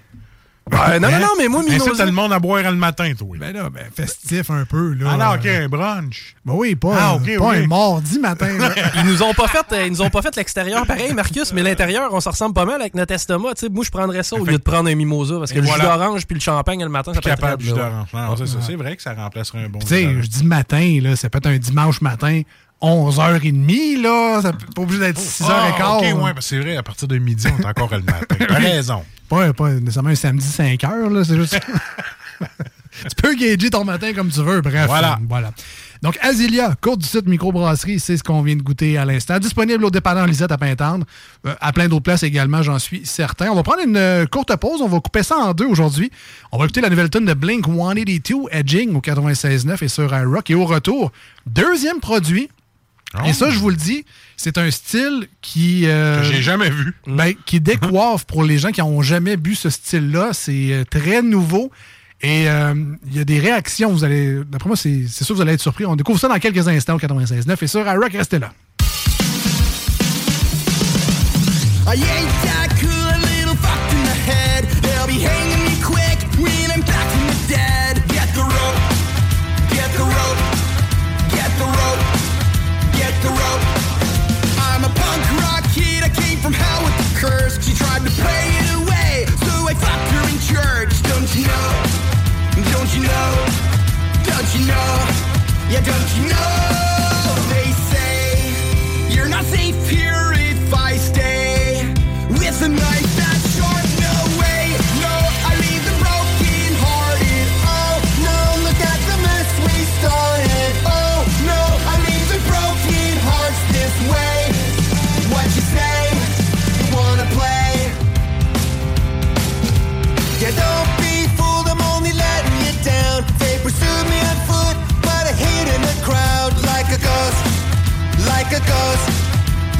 Ouais, non, non, non, mais moi, Mimosa. le monde à boire le matin, toi. Ben là, ben, festif un peu. Là. Ah non, OK, un brunch. Ben oui, pas, Ah, ok, pas un mardi matin. là. Ils nous ont pas fait, euh, ils nous ont pas fait l'extérieur pareil, Marcus, mais l'intérieur, on se ressemble pas mal avec notre estomac. Tu sais, moi, je prendrais ça au lieu de prendre un mimosa parce que Et le voilà. jus d'orange puis le champagne le matin, ça peut être Capable raide, de là. d'orange. Non, c'est. C'est vrai que ça remplacerait un bon tu sais, jus je dis matin, là, ça peut être un dimanche matin, 11h30, là. Ça pas obligé d'être 6h15. Ah, OK, ouais, c'est vrai, à partir de midi, on est encore le matin. T'as raison. Pas, pas nécessairement un samedi 5h, là. C'est juste. tu peux gager ton matin comme tu veux. Bref. Voilà. euh, voilà. Donc, Azilia, Côte du Sud Microbrasserie, c'est ce qu'on vient de goûter à l'instant. Disponible au dépanneur Lisette à Pintendre, euh, à plein d'autres places également, j'en suis certain. On va prendre une euh, courte pause. On va couper ça en deux aujourd'hui. On va écouter la nouvelle tune de Blink 182, Edging au 96.9 et sur iRock. Et au retour, deuxième produit. Et ça, je vous le dis, c'est un style qui... euh, Que j'ai jamais vu. ben, qui décoiffe pour les gens qui n'ont jamais bu ce style-là. C'est euh, très nouveau. Et euh, il y a des réactions. Vous allez, d'après moi, c'est sûr que vous allez être surpris. On découvre ça dans quelques instants au 96.9. Et sur iRock, restez là. I ain't that cool, Yeah, don't you know?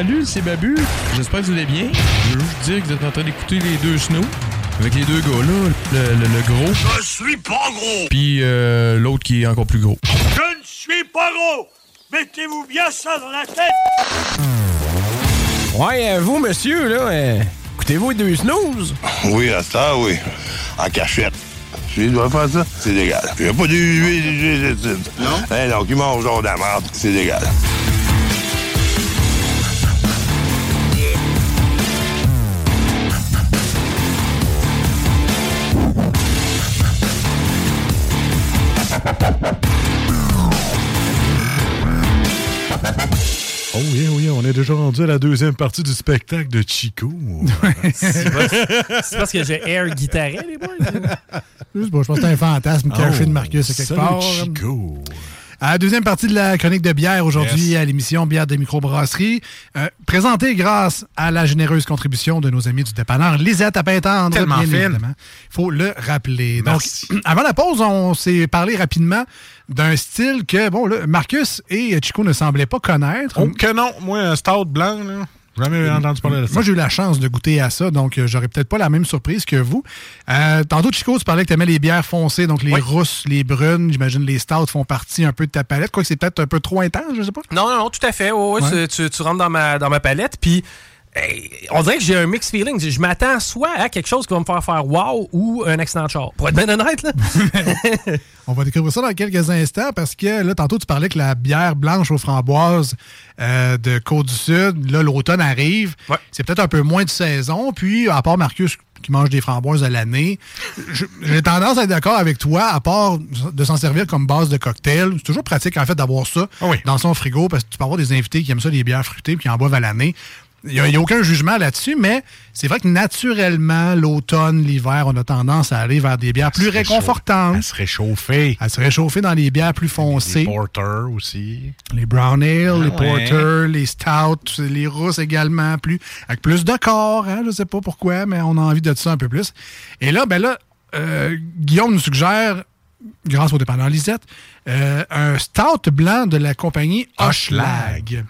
Salut, c'est Babu. J'espère que vous allez bien. Je veux juste dire que vous êtes en train d'écouter les deux snows. Avec les deux gars là, le, le- le gros. Je suis pas gros. Puis euh, l'autre qui est encore plus gros. Je ne suis pas gros. Mettez-vous bien ça dans la tête. Ouais, euh, vous, monsieur, là, euh, écoutez-vous les deux snooze? Oui, à ça, oui. En cachette. Tu dois faire ça? C'est légal. Il n'y a pas de huile, Non? Eh non, qui mange genre de la merde, c'est légal. Est déjà rendu à la deuxième partie du spectacle de Chico. C'est parce- que j'ai air guitaré, les boys. Juste, bon, je pense que c'est un fantasme caché de Marcus à quelque part. Chico. À la deuxième partie de la chronique de bière aujourd'hui à l'émission Bière des microbrasseries, euh, présentée grâce à la généreuse contribution de nos amis du dépanneur Lisette à Pintendre. Tellement bien fine. évidemment. Faut le rappeler. Merci. Donc, avant la pause, on s'est parlé rapidement d'un style que, bon, là, Marcus et Chico ne semblaient pas connaître. Oh que non, moi, un stout blanc, là, jamais entendu parler de ça. Moi, j'ai eu la chance de goûter à ça, donc euh, j'aurais peut-être pas la même surprise que vous. Euh, tantôt, Chico, tu parlais que tu aimais les bières foncées, donc les rousses, les brunes, j'imagine les stouts font partie un peu de ta palette. Quoique c'est peut-être un peu trop intense, je sais pas. Non, non, tout à fait. Ouais. Tu- tu rentres dans ma, dans ma palette, puis hey, on dirait que j'ai un mixed feeling. Je m'attends soit à quelque chose qui va me faire faire wow ou un accident de char. Pour être bien honnête, là. On va découvrir ça dans quelques instants parce que là, tantôt, tu parlais que la bière blanche aux framboises euh, de Côte-du-Sud, là, l'automne arrive. C'est peut-être un peu moins de saison. Puis, à part Marcus qui mange des framboises à l'année, j'ai tendance à être d'accord avec toi, à part de s'en servir comme base de cocktail. C'est toujours pratique, en fait, d'avoir ça dans son frigo parce que tu peux avoir des invités qui aiment ça, les bières fruitées, puis qui en boivent à l'année. Il n'y a, a aucun jugement là-dessus, mais c'est vrai que naturellement, l'automne, l'hiver, on a tendance à aller vers des bières plus réconfortantes. À se réchauffer. À se réchauffer dans les bières plus foncées. Les porter aussi. Les brown ale, les Ah ouais. porter, les stouts, les rousses également, plus avec plus de corps, hein, je sais pas pourquoi, mais on a envie de ça un peu plus. Et là, ben là, euh, Guillaume nous suggère, grâce au dépendant Lisette, euh, un stout blanc de la compagnie Hochelag.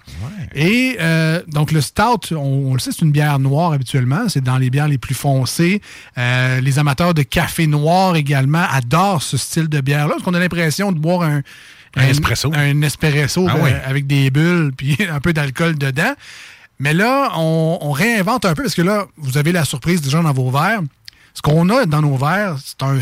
Et euh, donc le stout, on, on le sait, c'est une bière noire habituellement. C'est dans les bières les plus foncées. Euh, les amateurs de café noir également adorent ce style de bière-là parce qu'on a l'impression de boire un, Un espresso. un espresso Ah avec des bulles puis un peu d'alcool dedans. Mais là, on, on réinvente un peu parce que là, vous avez la surprise déjà dans vos verres. Ce qu'on a dans nos verres, c'est un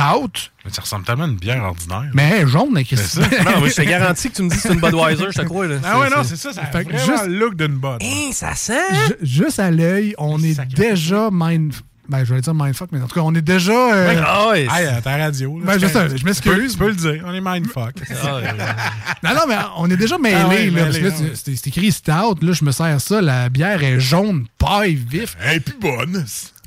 stout, Mais ça ressemble tellement à une bière ordinaire. mais jaune avec C'est ça. Non, mais je te garantis que tu me dis que c'est une Budweiser, je te crois. Là. Ah ouais, non, c'est ça. Ça Fait vraiment juste- le look d'une botte. Hein, ça sent. Ju- juste à l'œil, on est déjà mind. Ben, je vais dire mindfuck, mais en tout cas, on est déjà. euh. Ah ouais. Hey, à ta radio. là, Ben, je sais, je m'excuse. Tu peux- le dire. On est mindfuck. Non, non, mais on est déjà mêlés. Ah là, parce que là, ah ouais. c'est écrit stout. Là, je me sers ça. La bière est jaune, paille, vif. Elle est plus bonne.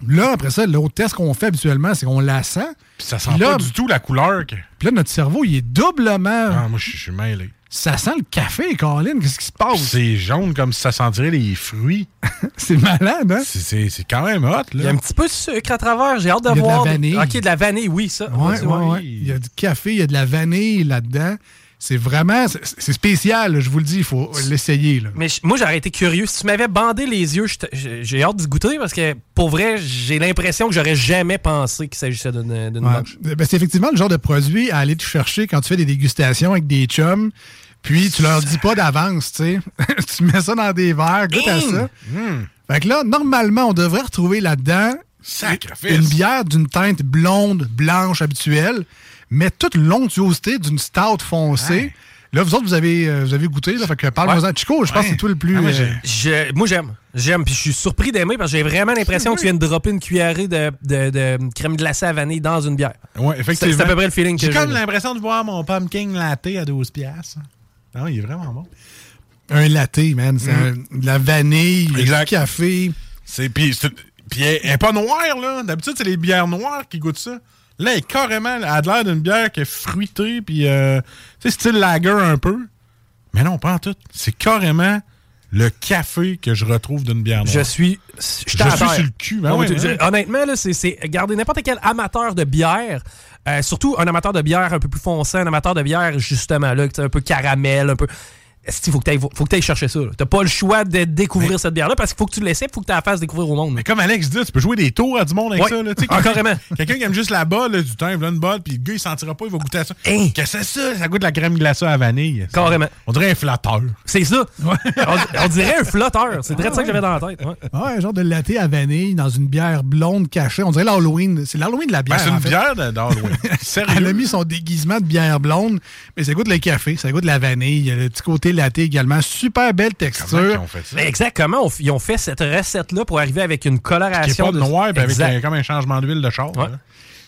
Là, après ça, l'autre test qu'on fait habituellement, c'est qu'on la sent. Puis ça sent là- pas du tout la couleur. que- Puis là, notre cerveau, il est doublement. Ah, moi, je suis mêlé. Ça sent le café, Colin. Qu'est-ce qui se passe? C'est jaune comme si ça sentirait les fruits. c'est malade, hein? C'est- C'est c'est quand même hot, Il y a là. un petit peu de sucre à travers. J'ai hâte de Il y a de la vanille. Ok, de la vanille, oui, ça. Ouais, ouais, ouais. Il y a du café, il y a de la vanille là-dedans. C'est vraiment. c'est- spécial, là, je vous le dis. Il faut l'essayer. là. Mais moi, j'aurais été curieux. Si tu m'avais bandé les yeux, j'ai hâte d'y goûter parce que, pour vrai, j'ai l'impression que j'aurais jamais pensé qu'il s'agissait d'une Ouais. Ben, c'est effectivement le genre de produit à aller te chercher quand tu fais des dégustations avec des chums. Puis tu leur dis pas d'avance, tu sais. tu mets ça dans des verres, goûte à ça. Hum. Fait que là, normalement, on devrait retrouver là-dedans Sacrifice. une bière d'une teinte blonde, blanche habituelle, mais toute l'onctuosité d'une stout foncée. Là, vous autres, vous avez, euh, vous avez goûté, là, fait que parle-moi-en. Chico, je pense que c'est toi le plus... Ah, moi, euh, moi, j'aime. J'aime. Puis je suis surpris d'aimer parce que j'ai vraiment l'impression que tu viens de dropper une cuillerée de, de- de crème glacée à vanille dans une bière. Ouais, effectivement. C'est à peu près le feeling que J'ai j'ai. comme l'impression de voir mon pumpkin latte à 12 piastres. Non, il est vraiment bon. un latte, man. C'est Mm. un- de la vanille, du café. C'est puis elle, elle est pas noire là. D'habitude c'est les bières noires qui goûtent ça. Là, elle est carrément elle a l'air d'une bière qui est fruitée puis euh, tu sais style lager un peu. Mais non, pas en tout. C'est carrément le café que je retrouve d'une bière noire. Je suis. Je suis sur le cul. Ben ouais, ouais. je- honnêtement, là, c'est-. Regardez, n'importe quel amateur de bière, euh, surtout un amateur de bière un peu plus foncé, un amateur de bière, justement, là, un peu caramel, un peu. Il faut que tu t'ailles chercher ça. Tu pas le choix de découvrir cette bière-là parce qu'il faut que tu le laisses, il faut que tu la fasses découvrir au monde. Mais comme Alex dit, tu peux jouer des tours à du monde avec Ouais. ça. Là, tu sais, Ah, quelqu'un- carrément. Quelqu'un qui aime juste la balle, là, du temps, il veut une balle, puis le gars, il sentira pas, il va goûter à ça. Qu'est-ce que c'est ça? Ça goûte la crème glacée à vanille. Carrément. On dirait un flatteur. C'est ça. on, on dirait un flotteur. C'est très ça que j'avais dans la tête. ouais. Ah Ouais, un genre de latte à vanille dans une bière blonde cachée. On dirait l'Halloween. C'est l'Halloween de la bière. Ben, c'est une en fait. bière de- d'Halloween. Sérieux? Elle a mis son déguisement de bière blonde, mais ça goûte le café, ça goûte la vanille. Il y a le petit côté latte également. Super belle texture. Mais exactement, on f- ils ont fait cette recette-là pour arriver avec une Qui est coloration pas de noir, puis avec un- comme un changement d'huile de char. là.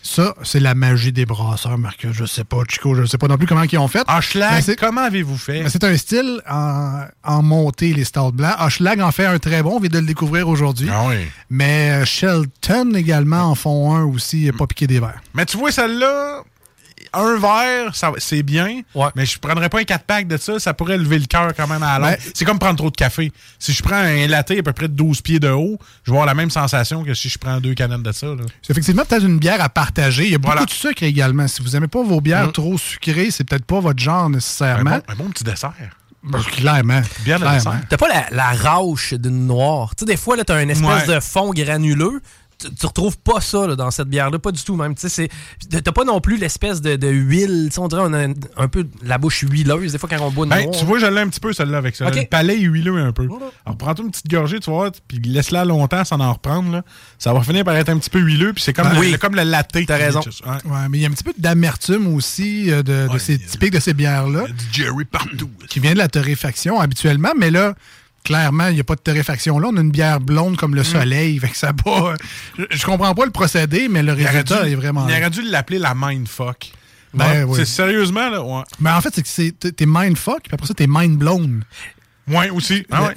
Ça, c'est la magie des brasseurs, Marcus. Je sais pas, Chico, je sais pas non plus comment ils ont fait. Hochelag, c'est- comment avez-vous fait? C'est un style en, en montée, les stouts blancs. Hochelag en fait un très bon, on vient de le découvrir aujourd'hui. Ah oui. Mais euh, Shelton également en font un aussi, pas piqué des verres. Mais tu vois, celle-là, un verre, ça- c'est bien, mais je prendrais pas un 4-pack de ça, ça pourrait lever le cœur quand même à la longue. Ben- c'est comme prendre trop de café. Si je prends un latte à peu près de 12 pieds de haut, je vais avoir la même sensation que si je prends deux canettes de ça. là. C'est effectivement peut-être une bière à partager. Il y a beaucoup de sucre également. Si vous n'aimez pas vos bières Mm. trop sucrées, c'est peut-être pas votre genre Un nécessairement. bon, un bon petit dessert. Ben, clairement. Dessert. T'as pas la, la rauche d'une noire. Tu sais, des fois, là, t'as une espèce Ouais. de fond granuleux. Tu, tu retrouves pas ça là, dans cette bière-là, pas du tout même. Tu sais, c'est- T'as pas non plus l'espèce de, de huile. On dirait on a un, un peu la bouche huileuse des fois quand on boit une Ben, noire. tu vois, je l'ai un petit peu celle-là avec ça. Ok. Le palais est huileux un peu. Alors, prends-toi une petite gorgée, tu vois, puis laisse-la longtemps sans en reprendre. Là. Ça va finir par être un petit peu huileux, puis c'est comme, Ben le, oui. le- comme le latte. T'as raison. Ouais. Ouais, mais il y a un petit peu d'amertume aussi euh, de, de ces typiques de ces bières-là. Du Jerry partout. Qui vient de la torréfaction habituellement, mais là, clairement, il n'y a pas de torréfaction là. On a une bière blonde comme le Mm. soleil. Fait que ça. Je, je comprends pas le procédé, mais le résultat dû- est vraiment. Il aurait dû l'appeler la mindfuck. Ben oui. c'est Sérieusement, là, ouais. Mais en fait, c'est que c'est- t'es mindfuck, puis après ça, t'es mind blown. Ouais, aussi. Ah ouais.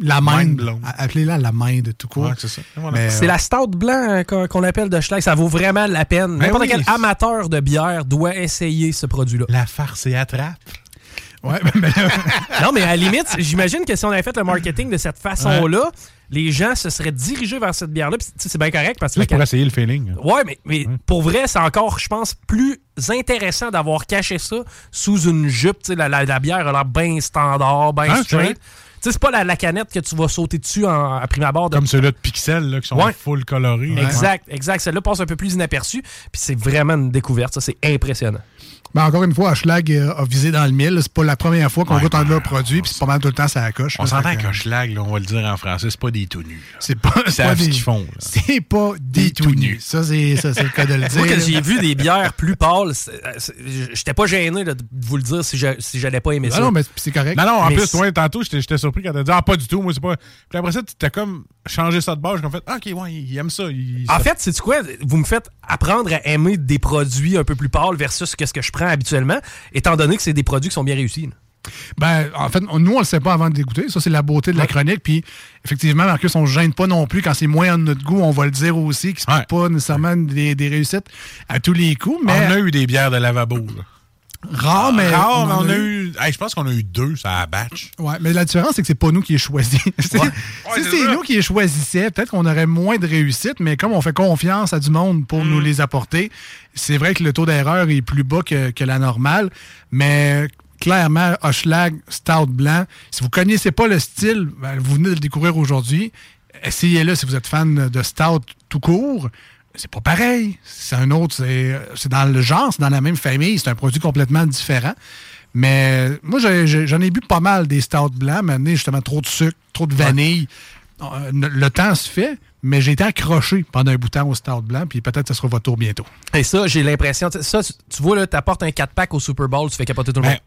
La mind, Mind blown. Appelez-la la mind tout court. Ouais, c'est ça. Voilà. Mais, C'est euh, la stout blanc euh, qu'on appelle de Schlag. Ça vaut vraiment la peine. Ben N'importe oui. quel amateur de bière doit essayer ce produit-là. La farce et attrape. Ouais, mais, non, mais à la limite, j'imagine que si on avait fait le marketing de cette façon-là, les gens se seraient dirigés vers cette bière-là. C'est bien correct parce que Juste pour essayer le feeling. Ouais, mais, mais pour vrai, c'est encore, je pense, plus intéressant d'avoir caché ça sous une jupe. La, la- la bière a l'air bien standard, bien c'est straight. c'est pas la, la canette que tu vas sauter dessus en, à prime abord. de- Comme ceux-là de Pixel, là, qui sont Ouais. full colorés. Exact, exact. Celle-là passe un peu plus inaperçue. Puis c'est vraiment une découverte. Ça, c'est impressionnant. Mais encore une fois, Hochelag euh, a visé dans le mille. C'est pas la première fois qu'on Ouais, goûte un de leurs produits, puis c'est pas mal tout le temps ça accroche. On là. s'entend que, qu'un schlag, là, on va le dire en français, c'est pas des tout nus. C'est pas, ce des- qu'ils font. C'est pas des tout nus. Ça, c'est ça, c'est le cas de le dire. Moi, quand j'ai vu des bières plus pâles, c'est- j'étais pas gêné de vous le dire si j'allais pas aimer Ah ça. non, mais c'est correct. Non, non, en Mais plus, tantôt, j'étais surpris quand t'as dit Ah, pas du tout, moi, c'est pas. Puis après ça, tu t'as comme changé ça de base. J'ai fait Ah, ok, ouais, il aime ça. il- En ça- fait, c'est quoi? Vous me faites apprendre à aimer des produits un peu plus pâles versus ce que je prends habituellement, étant donné que c'est des produits qui sont bien réussis. là. Ben, en fait, on- nous, on le sait pas avant de dégoûter. Ça, c'est la beauté de la chronique. Puis, effectivement, Marcus, on se gêne pas non plus. Quand c'est moins de notre goût, on va le dire aussi, que c'est pas nécessairement des, des réussites à tous les coups. Mais On a eu des bières de lavabo. là. Rare, mais. Rare, on a eu. Hey, je pense qu'on a eu deux, ça a batch. Ouais, mais la différence, c'est que c'est pas nous qui les choisis. si c'est nous qui les choisissions, peut-être qu'on aurait moins de réussite, mais comme on fait confiance à du monde pour Mm. nous les apporter, c'est vrai que le taux d'erreur est plus bas que, que la normale, mais clairement, Hochelag, Stout Blanc, si vous connaissez pas le style, ben, vous venez de le découvrir aujourd'hui, essayez-le si vous êtes fan de Stout tout court. C'est pas pareil. C'est un autre, c'est dans le genre, c'est dans la même famille, c'est un produit complètement différent. Mais moi, j'en ai bu pas mal des stouts blancs, mais justement trop de sucre, trop de vanille. Euh, Le temps se fait, mais j'ai été accroché pendant un bout de temps au stout blanc, puis peut-être que ce sera votre tour bientôt. Et ça, j'ai l'impression. tu Ça, tu- tu vois, là, t'apportes un 4-pack au Super Bowl, tu fais capoter tout le monde.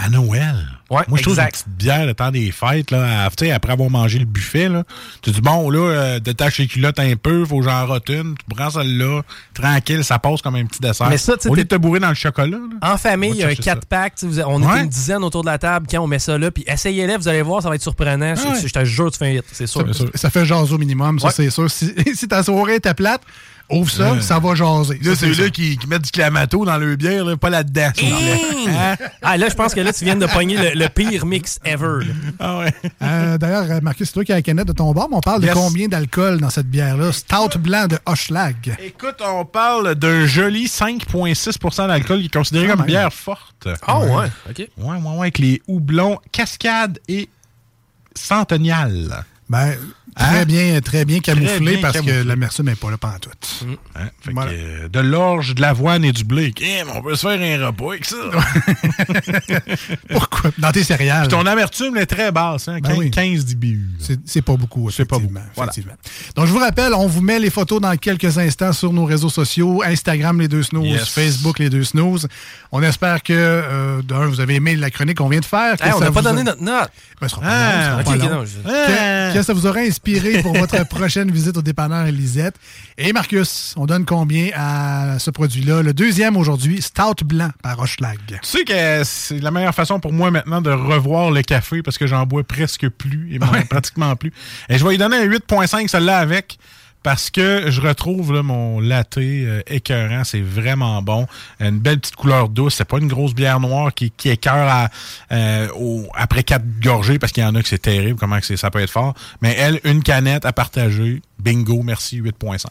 À Noël. Ouais, Moi, je trouve une petite bière le temps des fêtes, là, à- tu sais, après avoir mangé le buffet, là, tu dis, bon, là, euh, détache les culottes un peu, faut que j'en rote une, tu prends celle-là, tranquille, ça passe comme un petit dessert. Mais ça, tu sais, Au lieu de te bourrer dans le chocolat, là. En famille, il y a un chercher ça. 4-pack. tu sais, vous- On est Ouais. une dizaine autour de la table quand on met ça là. Puis essayez-les, vous allez voir, ça va être surprenant. Je- Ouais. Je te jure, tu fais un hit, c'est sûr. Ça, ça fait jaser au minimum, ça c'est sûr. Si, si ta soirée était plate, ouvre ça, Ouais. ça va jaser. Là, c'est ça. là qui, qui mettent du clamato dans le bière, là, pas là-dedans. Hein? Ah, là, je pense que là, tu viens de pogner le, le pire mix ever. là. Ah ouais. Euh, D'ailleurs, euh, Marcus, c'est toi qui as la canette de ton bar, mais on parle Yes. de combien d'alcool dans cette bière-là? Stout blanc de Hochelag. Écoute, on parle d'un joli 5,6% d'alcool qui est considéré Quand comme bière forte. Ah ouais, OK. Ouais, ouais, ouais, avec les houblons cascade et centennial. Ben, très Hein? bien, très bien camouflé bien parce camouflé. que l'amertume n'est pas là pantoute. Hein? Fait Voilà. que, euh, de l'orge, de l'avoine et du blé. Eh, mais on peut se faire un repas avec ça. Pourquoi? Dans tes céréales. Puis ton amertume est très basse, hein? Ben 15, oui. 15 d'IBU. C'est- pas beaucoup, C'est pas effectivement. beaucoup. Voilà. effectivement. Donc, je vous rappelle, on vous met les photos dans quelques instants sur nos réseaux sociaux, Instagram, les deux snooze, Yes. Facebook, les deux snooze. On espère que, euh, d'un, vous avez aimé la chronique qu'on vient de faire. Hey, on n'a pas a- donné notre note. Ben, ce sera pas Ah, long, ce sera ok, pas ok, long. non, je- Que, que ça vous aura inspiré pour votre prochaine visite au dépanneur Lisette. Et Marcus, on donne combien à ce produit-là? Le deuxième aujourd'hui, Stout Blanc par Rochelag. Tu sais que c'est la meilleure façon pour moi maintenant de revoir le café parce que j'en bois presque plus et même pratiquement plus. Et je vais lui donner un 8.5 celle-là avec parce que je retrouve là, mon latte euh, écœurant. C'est vraiment bon. Une belle petite couleur douce. C'est pas une grosse bière noire qui, qui écœure à, euh, après quatre gorgées parce qu'il y en a que c'est terrible comment que ça peut être fort. Mais elle, une canette à partager. Bingo, merci, 8.5.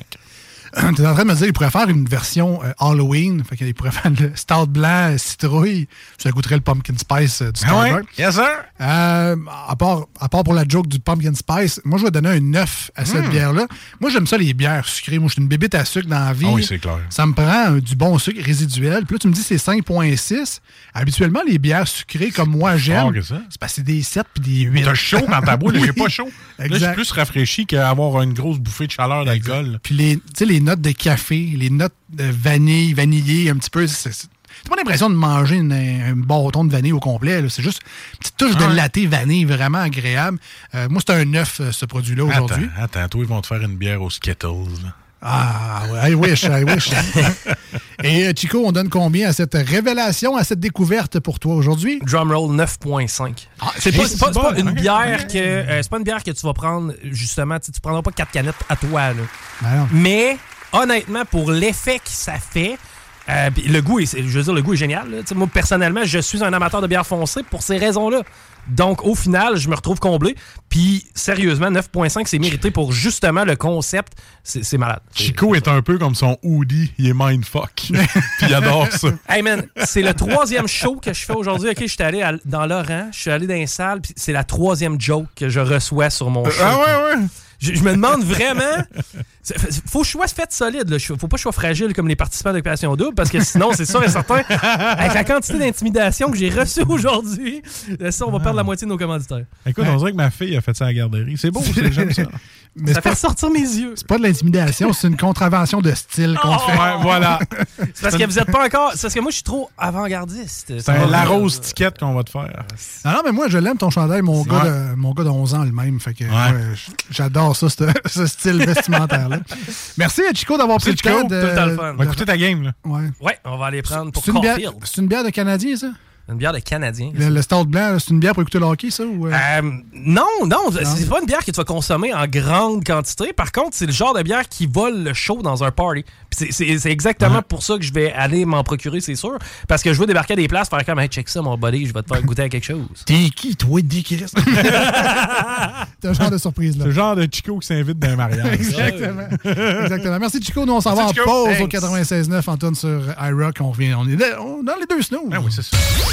T'es en train de me dire qu'il pourrait faire une version euh, Halloween. Fait qu'il pourrait faire le Stout Blanc euh, citrouille. Ça goûterait le Pumpkin Spice euh, du Ah? Starbucks. Yes, sir. Euh, à, part, à part pour la joke du pumpkin spice, moi, je vais donner un 9 à cette Mm. bière-là. Moi, j'aime ça, les bières sucrées. Moi, je suis une bébête à sucre dans la vie. Ah oui, c'est clair. Ça me prend du bon sucre résiduel. Puis là, tu me dis c'est 5,6. Habituellement, les bières sucrées, comme moi, j'aime, c'est parce que c'est des 7 puis des 8. T'as chaud dans ta j'ai pas chaud. Là, je suis plus rafraîchi qu'avoir une grosse bouffée de chaleur d'alcool. Puis les, tu sais, les notes de café, les notes de vanille, vanillé, un petit peu. T'as pas l'impression de manger une- un bâton de vanille au complet. C'est juste une petite touche Ah ouais. de latte vanille vraiment agréable. Euh, moi, c'est un 9, euh, ce produit-là, aujourd'hui. Attends, attends, toi, ils vont te faire une bière aux Skittles. là. Ah, ouais, I wish, I wish. Et euh, Chico, on donne combien à cette révélation, à cette découverte pour toi aujourd'hui? Drumroll 9.5. c'est hey, pas, c'est pas- c'est bon, pas une ok. bière que euh, c'est pas une bière que tu vas prendre justement, tu tu prendras pas quatre canettes à toi là. Ben. Mais honnêtement pour l'effet que ça fait euh, le goût, est, je veux dire, le goût est génial. là. Moi, personnellement, je suis un amateur de bière foncée pour ces raisons-là. Donc, au final, je me retrouve comblé. Puis, sérieusement, 9.5, c'est mérité pour justement le concept. C'est malade. Chico est un peu comme son hoodie, il est mindfuck. Puis il adore ça. Hey man, c'est le troisième show que je fais aujourd'hui. Ok, je suis allé à- dans Laurent, je suis allé dans une salle, puis c'est la troisième joke que je reçois sur mon show. Ah ouais, ouais. Je, je me demande vraiment. Faut que je sois fait solide. Là. Faut pas que je sois fragile comme les participants d'Occupation Double, parce que sinon, c'est sûr et certain, avec la quantité d'intimidation que j'ai reçue aujourd'hui, euh, ça, on va perdre la moitié de nos commanditaires. Écoute, on dirait que ma fille a fait ça à la garderie. C'est beau, c'est- j'aime ça. Mais ça fait pas, ressortir mes yeux. c'est pas de l'intimidation, c'est une contravention de style qu'on Oh! fait. Ouais, voilà. C'est parce que vous êtes pas encore. C'est parce que moi, je suis trop avant-gardiste. C'est la rose ticket qu'on va te faire. Ah non, mais moi, je l'aime ton chandail. Mon, Ouais. gars de, mon gars de 11 ans, le même. Fait que, ouais, j- j'adore ça, ce, ce style vestimentaire-là. Merci à Chico d'avoir pris le Chico. temps de... Tout le temps le fun. On va écouter ta game, là. Ouais. Ouais, on va aller prendre pour Caulfield. c'est une bière de Canadien, ça? Une bière de Canadien. Le, le Stout Blanc, c'est une bière pour écouter le hockey, ça? Ou, euh? Euh, non, non, c'est pas une bière que tu vas consommer en grande quantité. Par contre, c'est le genre de bière qui vole le show dans un party. C'est- exactement pour ça que je vais aller m'en procurer, c'est sûr. Parce que je veux débarquer à des places, faire comme, hey, check ça, mon buddy, je vais te faire goûter à quelque chose. T'es qui, toi, Dick Chris? C'est un genre de surprise, là. C'est le genre de Chico qui s'invite dans un mariage. Exactement. Exactement. Merci, Chico. Nous, on s'en va en pause au Thanks. 96.9 Antoine sur iRock. On revient. On est dans les deux snows. Ah oui, c'est ça.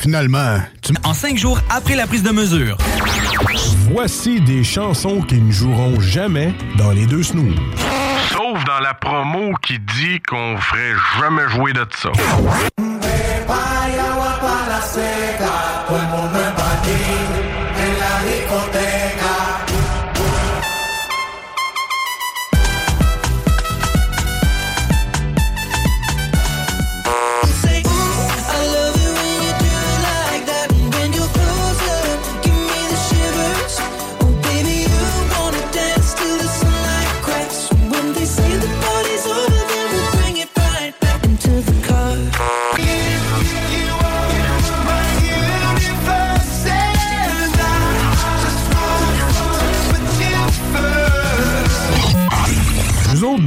Finalement, tu En cinq jours après la prise de mesure. Voici des chansons qui ne joueront jamais dans les deux snooze. Sauf dans la promo qui dit qu'on ferait jamais jouer de ça.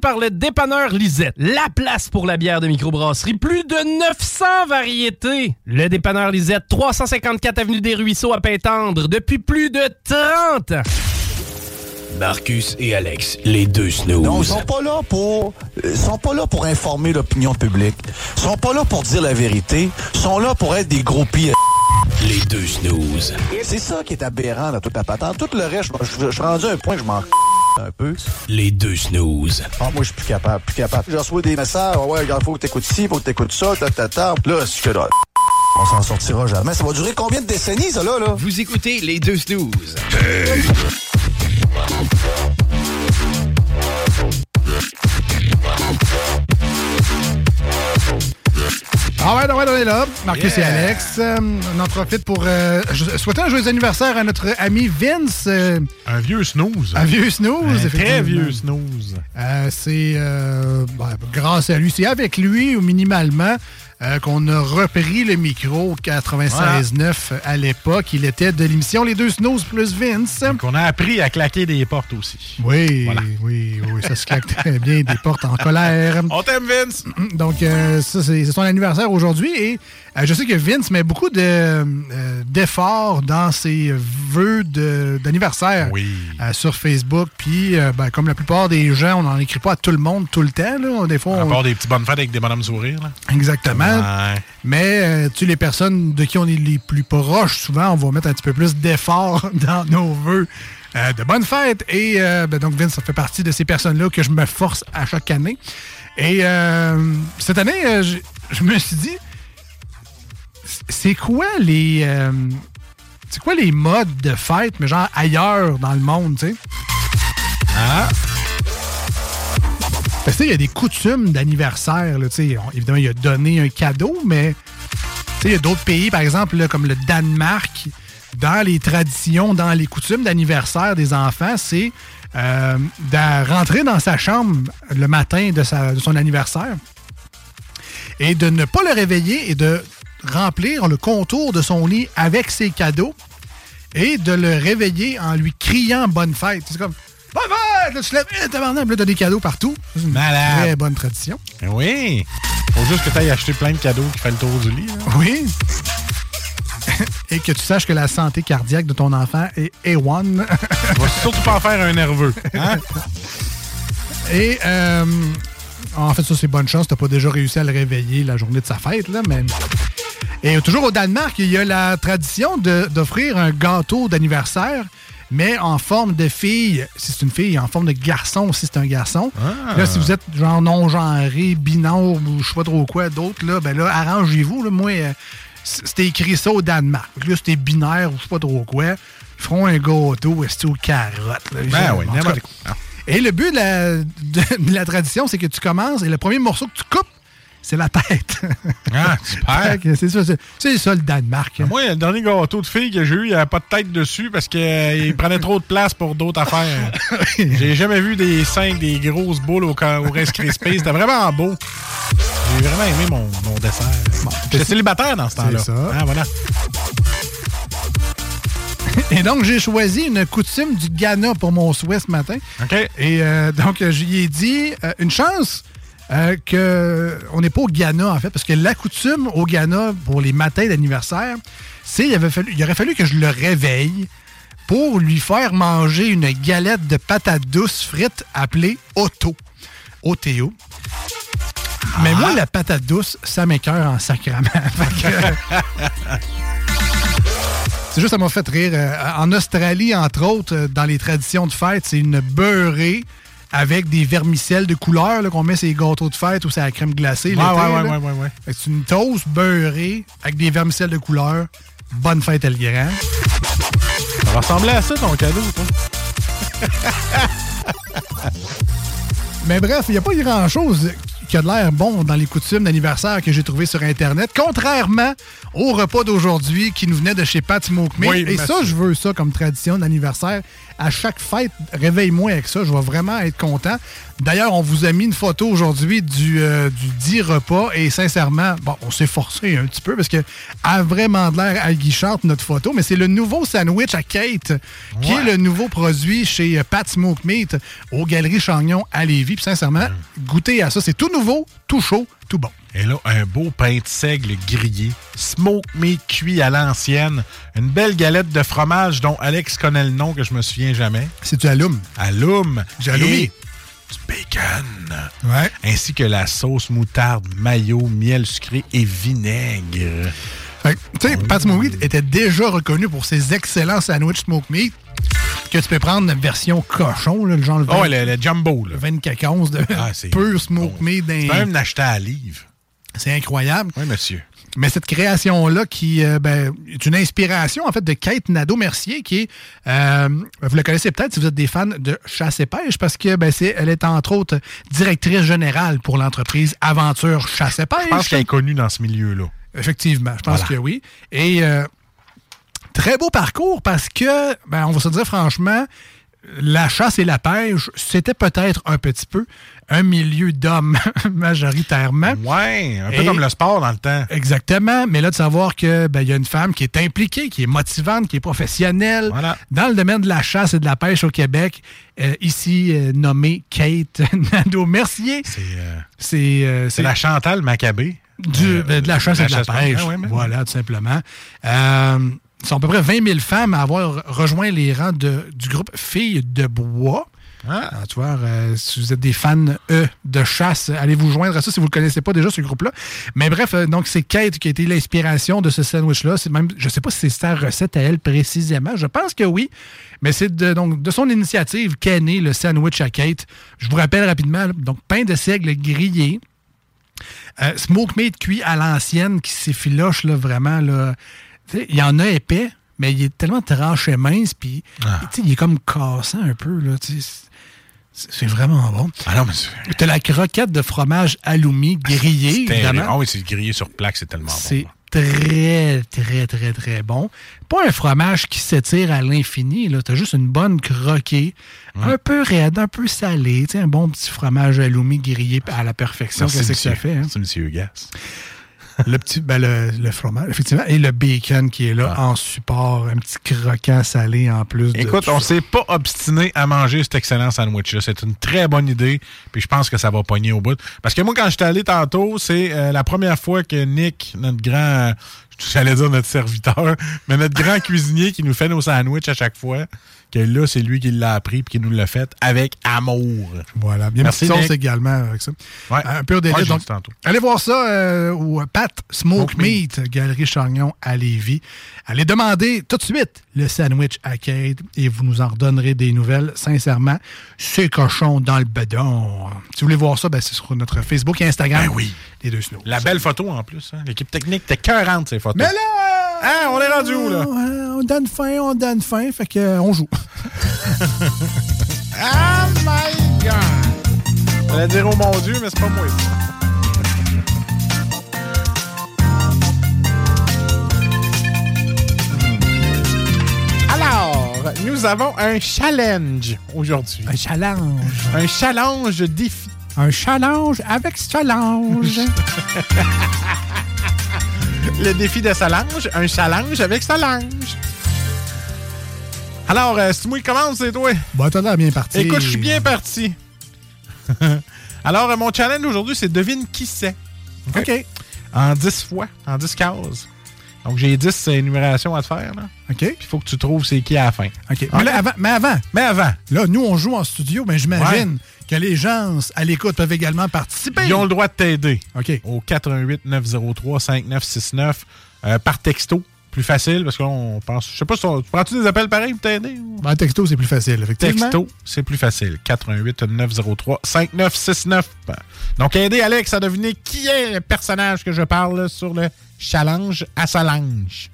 Par le dépanneur Lisette. La place pour la bière de microbrasserie. Plus de 900 variétés. Le dépanneur Lisette, 354 Avenue des Ruisseaux à Pintendre, depuis plus de 30 ans. Marcus et Alex, les deux snooze. Non, ils sont pas là pour ils sont pas là pour informer l'opinion publique. Ils sont pas là pour dire la vérité. Ils sont là pour être des gros pires. Les deux snooze. C'est ça qui est aberrant dans toute la patente. Tout le reste, je, suis rendu à un point que je m'en un peu. Les deux snooze. Ah, moi, je suis plus capable, plus capable. Je reçois des messages, ouais, regarde, faut que t'écoutes ci, faut que t'écoutes ça, ta, ta, ta. Là, c'est que là, on s'en sortira jamais. Ça va durer combien de décennies, ça, là, là? Vous écoutez les deux snooze. Ah ouais, ouais, on est là. Marcus Yeah. et Alex. Euh, on en profite pour euh, souhaiter un joyeux anniversaire à notre ami Vince. euh, Un vieux snooze. un vieux snooze, Un très vieux snooze. Euh, c'est ben, grâce à lui, c'est avec lui, ou minimalement, euh, qu'on a repris le micro 96.9 à l'époque. Il était de l'émission Les Deux Snooze plus Vince. Qu'on a appris à claquer des portes aussi. Oui, oui, oui, ça se claque très bien, des portes en colère. On t'aime, Vince! Donc, euh, ça, c'est c'est son anniversaire aujourd'hui et euh, je sais que Vince met beaucoup de, euh, d'efforts dans ses vœux de- d'anniversaire euh, sur Facebook. Puis, ben, comme la plupart des gens, on n'en écrit pas à tout le monde tout le temps. Là. Des fois, À on- part des petits bonnes fêtes avec des bonhommes sourires. Là. Exactement. Ouais. Mais tu sais, les personnes de qui on est les plus proches, souvent, on va mettre un petit peu plus d'efforts dans nos vœux de bonne fête. Et ben, donc, Vince, ça fait partie de ces personnes-là que je me force à chaque année. Et cette année, je me suis dit, c'est quoi les. euh, c'est quoi les modes de fête, mais genre ailleurs dans le monde, tu sais? Ah! Parce que, tu sais, il y a des coutumes d'anniversaire. là, tu sais. Évidemment, il a donné un cadeau, mais tu sais, il y a d'autres pays, par exemple, là, comme le Danemark, dans les traditions, dans les coutumes d'anniversaire des enfants, c'est euh, de rentrer dans sa chambre le matin de, sa- de son anniversaire et de ne pas le réveiller et de remplir le contour de son lit avec ses cadeaux et de le réveiller en lui criant bonne fête. C'est comme bonne fête! Là, tu te lèves, eh, tabarnak, là, t'as des cadeaux partout. C'est une Malade. très bonne tradition. Ben Oui! Faut juste que tu ailles acheter plein de cadeaux qui fait le tour du lit. là. Oui. et que tu saches que la santé cardiaque de ton enfant est A1. Va surtout pas en faire un nerveux. Hein? Et euh, en fait, ça, c'est bonne chance. T'as pas déjà réussi à le réveiller la journée de sa fête, là, mais. Et toujours au Danemark, il y a la tradition d'offrir un gâteau d'anniversaire, mais en forme de fille, si c'est une fille, en forme de garçon, si c'est un garçon. Ah. Là, si vous êtes genre non-genré, binaire ou je sais pas trop quoi, d'autres, là, ben là, arrangez-vous. Moi, euh, c'était écrit ça au Danemark. Là, c'était binaire ou je sais pas trop quoi. Ils feront un gâteau, est aux carottes. là? Ben oui, n'importe et le but de la, de- de la tradition, c'est que tu commences et le premier morceau que tu coupes, c'est la tête. Ah, super! C'est ça, c'est- ça le Danemark. hein. Moi, le dernier gâteau de fille que j'ai eu, il n'y avait pas de tête dessus parce qu'il prenait trop de place pour d'autres affaires. j'ai jamais vu des avec des grosses boules au, au Rice Krispies. C'était vraiment beau. J'ai vraiment aimé mon, mon dessert. J'étais célibataire dans ce temps-là. C'est ça. Ah, voilà. Et donc, j'ai choisi une coutume du Ghana pour mon souhait ce matin. Et euh, donc, euh, j'y ai dit euh, une chance euh, que on n'est pas au Ghana, en fait, parce que la coutume au Ghana pour les matins d'anniversaire, c'est il, avait fallu- il aurait fallu que je le réveille pour lui faire manger une galette de patates douces frites appelée Otto. OTO. Mais moi, la patate douce, ça m'écœure en sacrament. C'est juste, ça m'a fait rire. Euh, En Australie, entre autres, euh, dans les traditions de fête, c'est une beurrée avec des vermicelles de couleur là, qu'on met sur les gâteaux de fête ou sur la crème glacée. Ouais, ouais, ouais, ouais, ouais, C'est une toast beurrée avec des vermicelles de couleur. Bonne fête, El Grand. Ça va ressembler à ça, ton cadeau, toi. Mais bref, il n'y a pas grand-chose qui a de l'air bon dans les coutumes d'anniversaire que j'ai trouvé sur Internet, contrairement au repas d'aujourd'hui qui nous venait de chez Pat Smoke. Oui, Et ça, je veux ça comme tradition d'anniversaire. À chaque fête, réveille-moi avec ça. Je vais vraiment être content. D'ailleurs, on vous a mis une photo aujourd'hui du, euh, du dit repas et sincèrement, bon, on s'est forcé un petit peu parce que a vraiment de l'air aguichante notre photo, mais c'est le nouveau sandwich à Kate qui est le nouveau produit chez euh, Pat Smoke Meat aux Galeries Chagnon à Lévis. Puis sincèrement, goûtez à ça, c'est tout nouveau, tout chaud, tout bon. Et là, un beau pain de seigle grillé, smoke meat cuit à l'ancienne, une belle galette de fromage dont Alex connaît le nom que je me souviens jamais. C'est du alum. Alum. Et du bacon. Ouais. Ainsi que la sauce moutarde, mayo, miel sucré et vinaigre. Fait Tu sais, Pat Smoke Meat était déjà reconnu pour ses excellents sandwichs Smoke Meat que tu peux prendre une version cochon, là, le genre le Oh, 20 le, le jumbo, là. 24 onces de Ah, pur Smoke Meat. Tu d'un- peux même l'acheter à livre. C'est incroyable. Oui, monsieur. Mais cette création-là, qui euh, ben, est une inspiration, en fait, de Kate Nadeau-Mercier, qui est, euh, vous la connaissez peut-être si vous êtes des fans de chasse et pêche, parce que ben, c'est, elle est entre autres directrice générale pour l'entreprise Aventure Chasse et Pêche. Je pense qu'elle est connue dans ce milieu-là. Effectivement, je pense Voilà. que oui. Et euh, très beau parcours parce que, ben, on va se dire franchement, la chasse et la pêche, c'était peut-être un petit peu un milieu d'hommes majoritairement. Ouais, un peu Et- comme le sport dans le temps. Exactement, mais là de savoir que ben, il y a une femme qui est impliquée, qui est motivante, qui est professionnelle dans le domaine de la chasse et de la pêche au Québec, euh, ici euh, nommée Kate Nadeau-Mercier. C'est euh, c'est la Chantal Maccabé. du- Euh, de la chasse et de la pêche. Ah ouais, voilà, tout simplement. Il sont à peu près 20 000 femmes à avoir rejoint les rangs de- du groupe Filles de Bois. Ah. Alors, tu vois, euh, si vous êtes des fans euh, de chasse, allez vous joindre à ça si vous ne le connaissez pas déjà, ce groupe-là. Mais bref, euh, donc c'est Kate qui a été l'inspiration de ce sandwich-là. C'est même, je ne sais pas si c'est sa recette à elle précisément. Je pense que oui. Mais c'est de, donc, de son initiative qu'est né le sandwich à Kate. Je vous rappelle rapidement, là, donc pain de seigle grillé, euh, smoke meat cuit à l'ancienne qui s'effiloche là, vraiment. Là. Il y en a épais, mais il est tellement tranché mince, puis Ah. il est comme cassant un peu. Là. C'est c'est vraiment bon. Ah non, mais c'est- T'as la croquette de fromage aloumi grillé, c'est évidemment. Ah oui, c'est grillé sur plaque, c'est tellement bon. C'est très, très, très, très bon. Pas un fromage qui s'étire à l'infini. là. T'as juste une bonne croquée, un peu raide, un peu salé. Tu sais, un bon petit fromage aloumi grillé à la perfection. Qu'est-ce que ça fait? hein? Merci, monsieur Gas. Le petit ben, le, le fromage, effectivement, et le bacon qui est là en support, un petit croquant salé en plus. de Écoute, tout on s'est pas obstiné à manger cet excellent sandwich-là. C'est une très bonne idée, puis je pense que ça va pogner au bout. Parce que moi, quand j'étais allé tantôt, c'est euh, la première fois que Nick, notre grand, j'allais dire notre serviteur, mais notre grand cuisinier qui nous fait nos sandwichs à chaque fois, que là, c'est lui qui l'a appris puis qui nous l'a fait avec amour. Voilà, bien Merci, sauce également avec ça. Ouais. Un peu délire. Ouais, donc, allez voir ça euh, au Pat Smoke, Smoke Meat, Galerie Chagnon à Lévis. Allez demander tout de suite le sandwich à Kate et vous nous en redonnerez des nouvelles. Sincèrement, c'est cochon dans le bedon. Si vous voulez voir ça, ben, c'est sur notre Facebook et Instagram. Ben oui. Les deux snows. La belle photo en plus. hein. L'équipe technique était 40 ces photos. Mais là! Hein, on est rendu où, là? Ouais, on donne faim, on donne faim, fait que euh, on joue. Oh my God! J'allais dire oh mon Dieu, mais c'est pas moi. Alors, nous avons un challenge aujourd'hui. Un challenge. Un challenge défi. Un challenge avec challenge. Le défi de Solange, un challenge avec Solange. Alors, euh, si moi qui commence, c'est toi. bon, t'as l'air bien parti. Écoute, je suis bien parti. Alors, euh, mon challenge aujourd'hui, c'est devine qui c'est. OK? En 10 fois, en 10 cases. Donc, j'ai 10 énumérations à te faire. Là. OK. Puis, il faut que tu trouves c'est qui à la fin. OK. Mais, là, avant, mais avant, Mais avant, là, nous, on joue en studio, mais j'imagine que les gens à l'écoute peuvent également participer. ils ont le droit de t'aider. OK. Au 88 903 5969 euh, par texto. Plus facile parce qu'on pense. Je sais pas si on- prends-tu des appels pareils pour t'aider? Ben, texto, c'est plus facile, effectivement. Texto, c'est plus facile. 88 903 5969. Donc, aidez Alex à deviner qui est le personnage que je parle sur le challenge à Solange.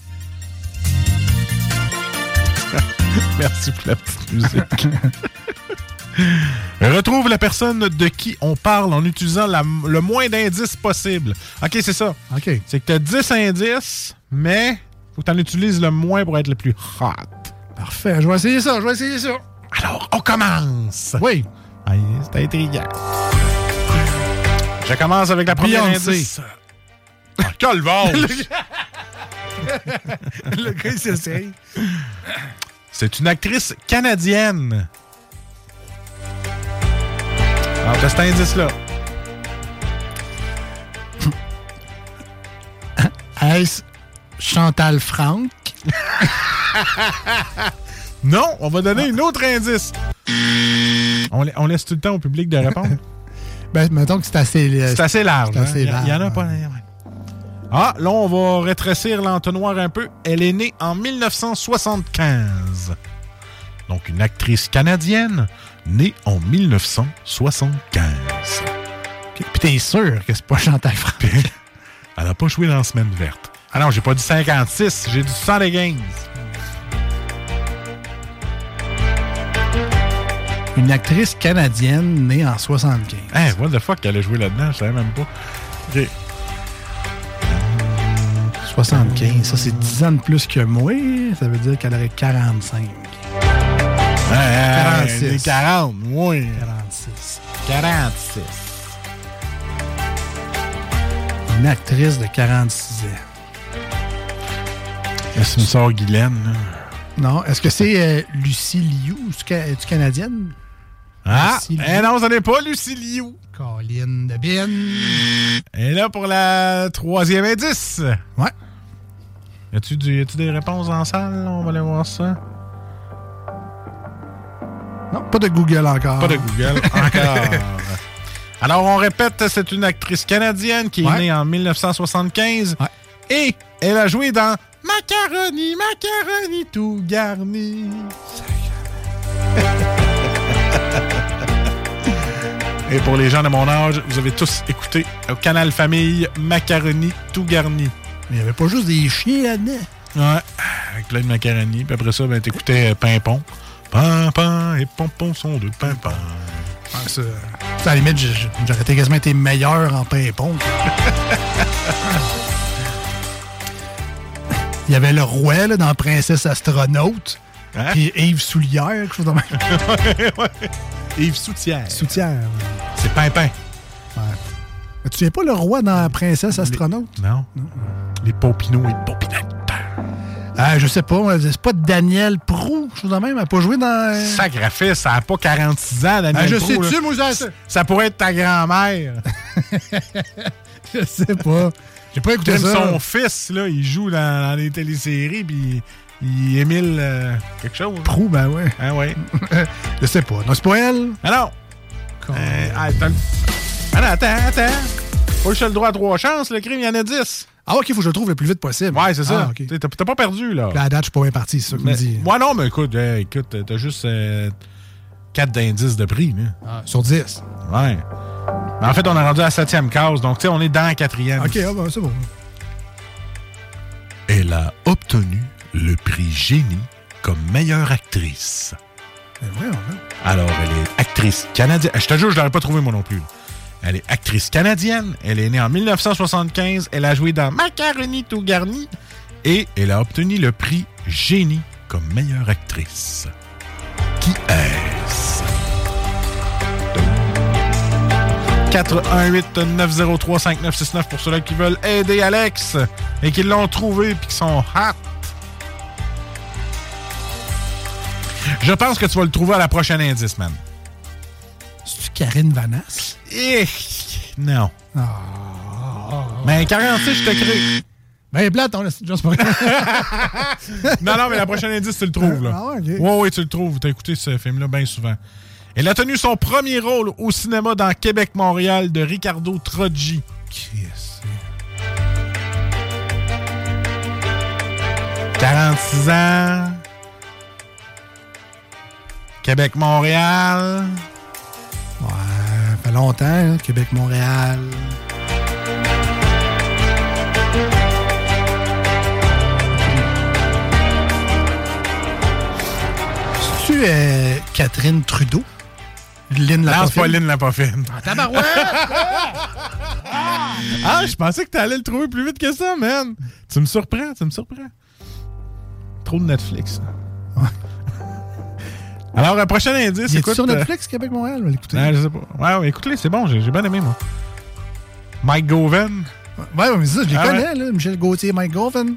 Merci pour la petite musique. Retrouve la personne de qui on parle en utilisant la- le moins d'indices possible. OK, c'est ça. OK. C'est que tu as 10 indices, mais faut que tu en utilises le moins pour être le plus hot. Parfait. Je vais essayer ça. Je vais essayer ça. Alors, on commence. Oui. C'est intriguant. Je commence avec la première Beyoncé. indice. Ah! Le gars, il s'essaye. C'est une actrice canadienne. Cet indice-là. Est-ce Chantal Franck? Non, on va donner un autre indice. On, la- on laisse tout le temps au public de répondre. Ben, mettons que c'est assez... C'est assez large. C'est assez hein? Il y a- large. Il y en a pas. Ah, là, on va rétrécir l'entonnoir un peu. Elle est née en 1975. Donc, une actrice canadienne née en 1975. Puis t'es sûr que c'est pas Chantal Franck? Elle n'a pas joué dans Semaine verte. Ah non, j'ai pas dit 56, j'ai dit 75. Une actrice canadienne née en 75. Hein, what the fuck, elle a joué là-dedans, je savais même pas. Ok. 75, ça c'est 10 ans de plus que moi. Ça veut dire qu'elle aurait 45. Ouais, ouais, 46. les 40, oui. 46. 46. Une actrice de 46 ans. Est-ce que sort Guylaine, là? Non, est-ce que c'est euh, Lucie Liu? Es-tu ca- es-tu canadienne? Ah, eh non, ce n'est pas Lucie Liu. Colline de Bin. Et là, pour la troisième indice. Ouais. Y a-tu des réponses en salle? On va aller voir ça. Non, pas de Google encore. Pas de Google encore. Alors, on répète, c'est une actrice canadienne qui est Ouais. née en 1975 et elle a joué dans Macaroni, Macaroni tout garni. Et pour les gens de mon âge, vous avez tous écouté au Canal Famille Macaroni tout garni. Mais il n'y avait pas juste des chiens là-dedans. Ouais, avec plein de macaroni. Puis après ça, ben, t'écoutais euh, Pimpon. Pimpon et Pompon sont de Pimpon. Ah, ça, à la limite, j'aurais été quasiment été meilleur en pimpon. Il y avait le roi là, dans Princesse Astronaute. Hein? Puis Yves Soulière, quelque chose de même. Yves Soutière. Soutière. C'est Pimpin. Mais tu sais pas le roi dans Princesse Astronaute? Non. Les Popinots et Popinettes. Ah, je sais pas. moi, C'est pas Daniel Prou, chose de même. Elle n'a pas joué dans. euh, Sacrifice, ça n'a pas 46 ans, Daniel Ah, je Proulx, sais-tu, moi, ça- Ça pourrait être ta grand-mère. je sais pas. J'ai pas écouté Même ça. son fils, là, il joue dans, dans les téléséries, puis il émile euh, quelque chose. Prou, ben ouais. Ah ouais. je sais pas. Non, c'est pas elle. Ah non. Euh, ah, attends. Ah non, attends, attends. Pas juste le droit à trois chances, le crime, il y en a 10. Ah, ok, faut que je le trouve le plus vite possible. Ouais, c'est ça. Ah. T'as pas perdu, là. Puis à la date, je suis pas bien parti, c'est ça que tu me Mais- dis. Moi, non, mais écoute, euh, écoute, t'as juste 4 d'indices de prix, là. Ah, sur 10. Ouais. Mais en fait, on est rendu à la septième case, donc tu sais, on est dans la quatrième. Ok, ah, ben, c'est bon. Elle a obtenu le prix Génie comme meilleure actrice. Ben, voyons, hein. Alors, elle est actrice canadienne. Je te jure, je l'aurais pas trouvé moi non plus. Elle est actrice canadienne. Elle est née en 1975. Elle a joué dans Macaroni tout garni. Et elle a obtenu le prix Génie comme meilleure actrice. Qui est-ce? 418-903-5969 pour ceux-là qui veulent aider Alex et qui l'ont trouvé puis qui sont hot. Je pense que tu vas le trouver à la prochaine indice, man. Karine Vanasse? Eh, non. Ah. Mais 46, je te crée. Ben, plate, on laisse juste pas non, non, mais la prochaine indice, tu le trouves, là. Ah ouais, ok. Ouais, ouais, tu le trouves. T'as écouté ce film-là bien souvent. Elle a tenu son premier rôle au cinéma dans Québec-Montréal de Ricardo Troggi. Est-ce? 46 ans. Québec-Montréal. Longtemps, hein, Québec-Montréal. C'est-tu euh, Catherine Trudeau? Lynn Non, c'est pas Lapoffine? Lynn Lapoffine. Ah, tabarouette! Ah, je pensais que t'allais le trouver plus vite que ça, man. Tu me surprends, tu me surprends. Trop de Netflix. Alors, un prochain indice, écoute. sur euh, Netflix, Québec-Montréal? On l'écouter. ah, je sais pas. Ouais, ouais, écoutez, c'est bon, j'ai bien aimé, moi. Mike Govan. Ouais, mais ça, je les Ah connais, là. Michel Gauthier, Mike Govan.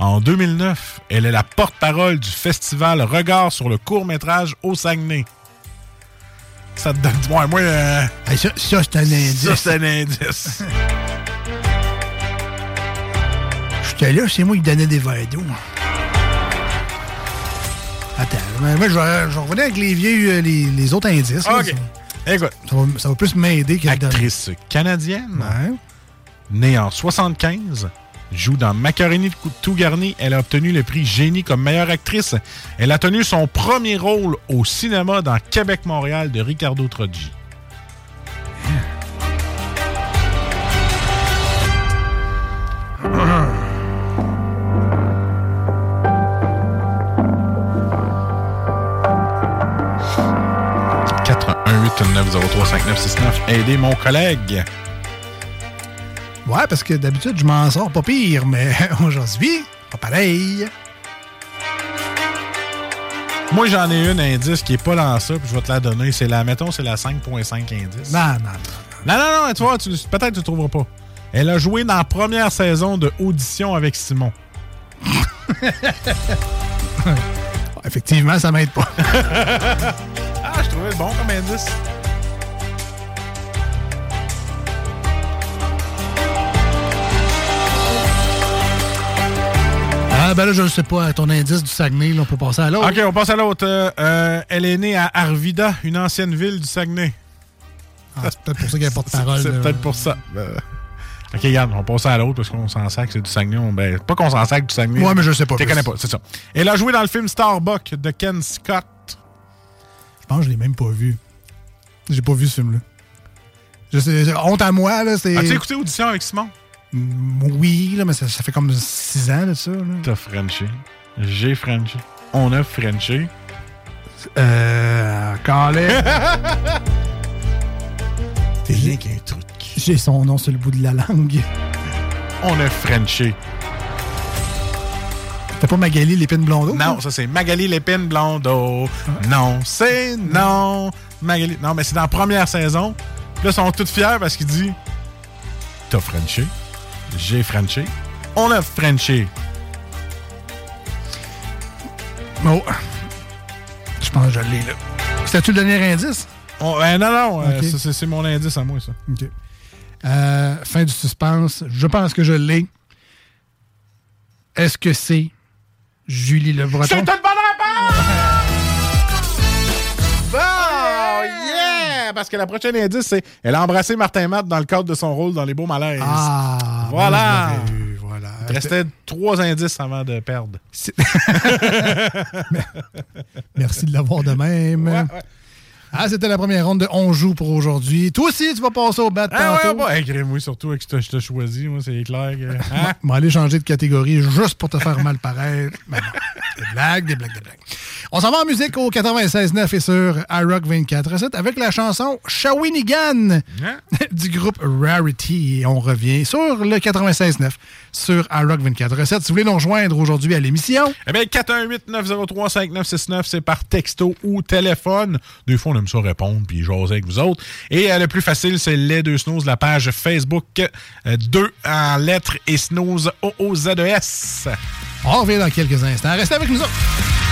En 2009, elle est la porte-parole du festival Regard sur le court-métrage au Saguenay. Ça te donne. Ouais, moi. euh, ça, ça, c'est un indice. Ça, c'est un indice. J'étais là, c'est moi qui donnais des verres d'eau. Attends, mais moi, je vais, je vais revenir avec les vieux, euh, les, les autres indices. là. OK. Écoute. Ça va, ça va plus m'aider que. Actrice canadienne. Née en 75. Joue dans Macaroni de tout garni. Elle a obtenu le prix Génie comme meilleure actrice. Elle a tenu son premier rôle au cinéma dans Québec-Montréal de Ricardo Troggi. Aidez mon collègue. Ouais, parce que d'habitude, je m'en sors pas pire, mais aujourd'hui, pas pareil. Moi, j'en ai une indice qui est pas dans ça, puis je vais te la donner. C'est la, mettons, c'est la 5.5 indice. Non, non, Non, non, non, tu vois, tu- peut-être tu ne trouveras pas. Elle a joué dans la première saison de Audition avec Simon. Effectivement, ça m'aide pas. ah, je trouvais le bon comme indice. Ah, ben là, je ne sais pas, ton indice du Saguenay, là, on peut passer à l'autre. OK, on passe à l'autre. Euh, euh, elle est née à Arvida, une ancienne ville du Saguenay. Ah, c'est peut-être pour ça qu'elle porte parole. C'est peut-être pour ça. Euh, OK, regarde, on passe à l'autre parce qu'on s'en sac, c'est du Saguenay. On- Ben, pas qu'on s'en sac du Saguenay. Ouais, mais je sais pas Tu connais pas, c'est ça. Elle a joué dans le film Starbuck de Ken Scott. Je pense que je l'ai même pas vu. J'ai pas vu ce film-là. Je sais, honte à moi, là, c'est... As-tu écouté Audition avec Simon? Mm, Oui, là, mais ça, ça fait comme six ans de ça. Là. T'as Frenché. J'ai Frenché. On a Frenché. Euh. Calais. T'es rien qu'un truc. J'ai son nom sur le bout de la langue. On a Frenché. T'as pas Magali l'épine blondeau? Non, ça c'est Magali Lépine Blondeau. Non, c'est non. Magali. Non, mais c'est dans la première saison. Puis là, ils sont tous fiers parce qu'il dit T'as Frenché. J'ai Frenché. On a Frenché. Oh. Je pense que je l'ai, là. C'était-tu le dernier indice? On- euh, non, non, euh, c'est mon indice à moi, ça. OK. Euh, fin du suspense. Je pense que je l'ai. Est-ce que c'est Julie Le Breton? C'est une bonne réponse! Bon, yeah! Parce que la prochaine indice, c'est elle a embrassé Martin Matt dans le cadre de son rôle dans Les Beaux Malaises. Ah, voilà! ben, eu, voilà. Il restait trois indices avant de perdre. Merci de l'avoir de même. Ah, c'était la première ronde de On joue pour aujourd'hui. Toi aussi, tu vas passer au bat Ah ouais, bah, hey, moi surtout avec ce que je t'ai choisi, moi, c'est clair que. Hein? On va aller changer de catégorie juste pour te faire mal paraître. Mais non, des blagues, des blagues, des blagues. On s'en va en musique au 96.9 et sur iRock 24.7 avec la chanson Shawinigan du groupe Rarity. Et on revient sur le 96.9 sur iRock 24.7. Si vous voulez nous rejoindre aujourd'hui à l'émission, Eh bien, 418-903-5969, c'est par texto ou téléphone. Des fois, on ça répondre puis jaser avec vous autres. Et euh, le plus facile, c'est les deux snooze, la page Facebook 2 en lettres et snooze O-O-Z-E-S. on revient dans quelques instants. Restez avec nous autres.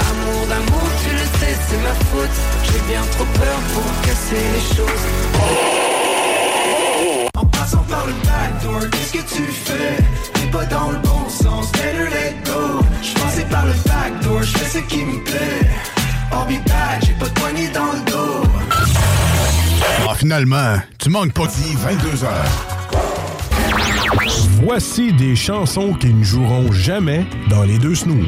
Amour d'amour, tu le sais, c'est ma faute. J'ai bien trop peur pour casser les choses. En passant par le backdoor, qu'est-ce que tu fais? T'es pas dans le bon sens, better let go Je passais par le backdoor, je fais ce qui me plaît I'll be j'ai pas de poignée dans le dos Ah, finalement, tu manques pas. 22 Voici des chansons qui ne joueront jamais dans les deux snooze.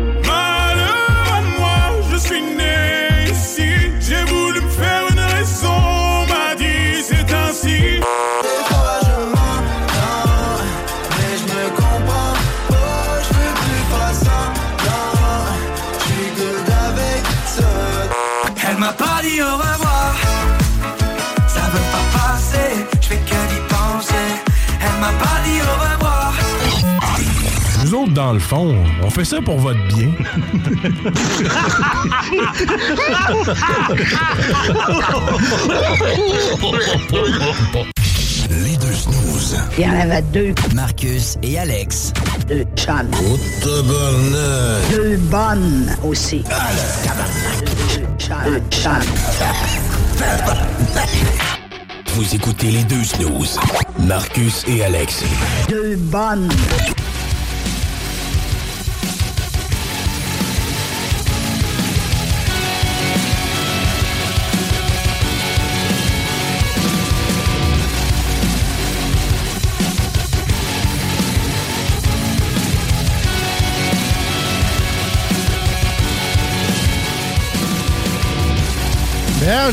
Dans le fond, on fait ça pour votre bien. Les deux snooze. Il y en avait deux. Marcus et Alex. Deux chums. tabarnak. Deux bonnes aussi. Deux chums. Deux chums. Vous écoutez les deux snooze. Marcus et Alex. Deux bonnes.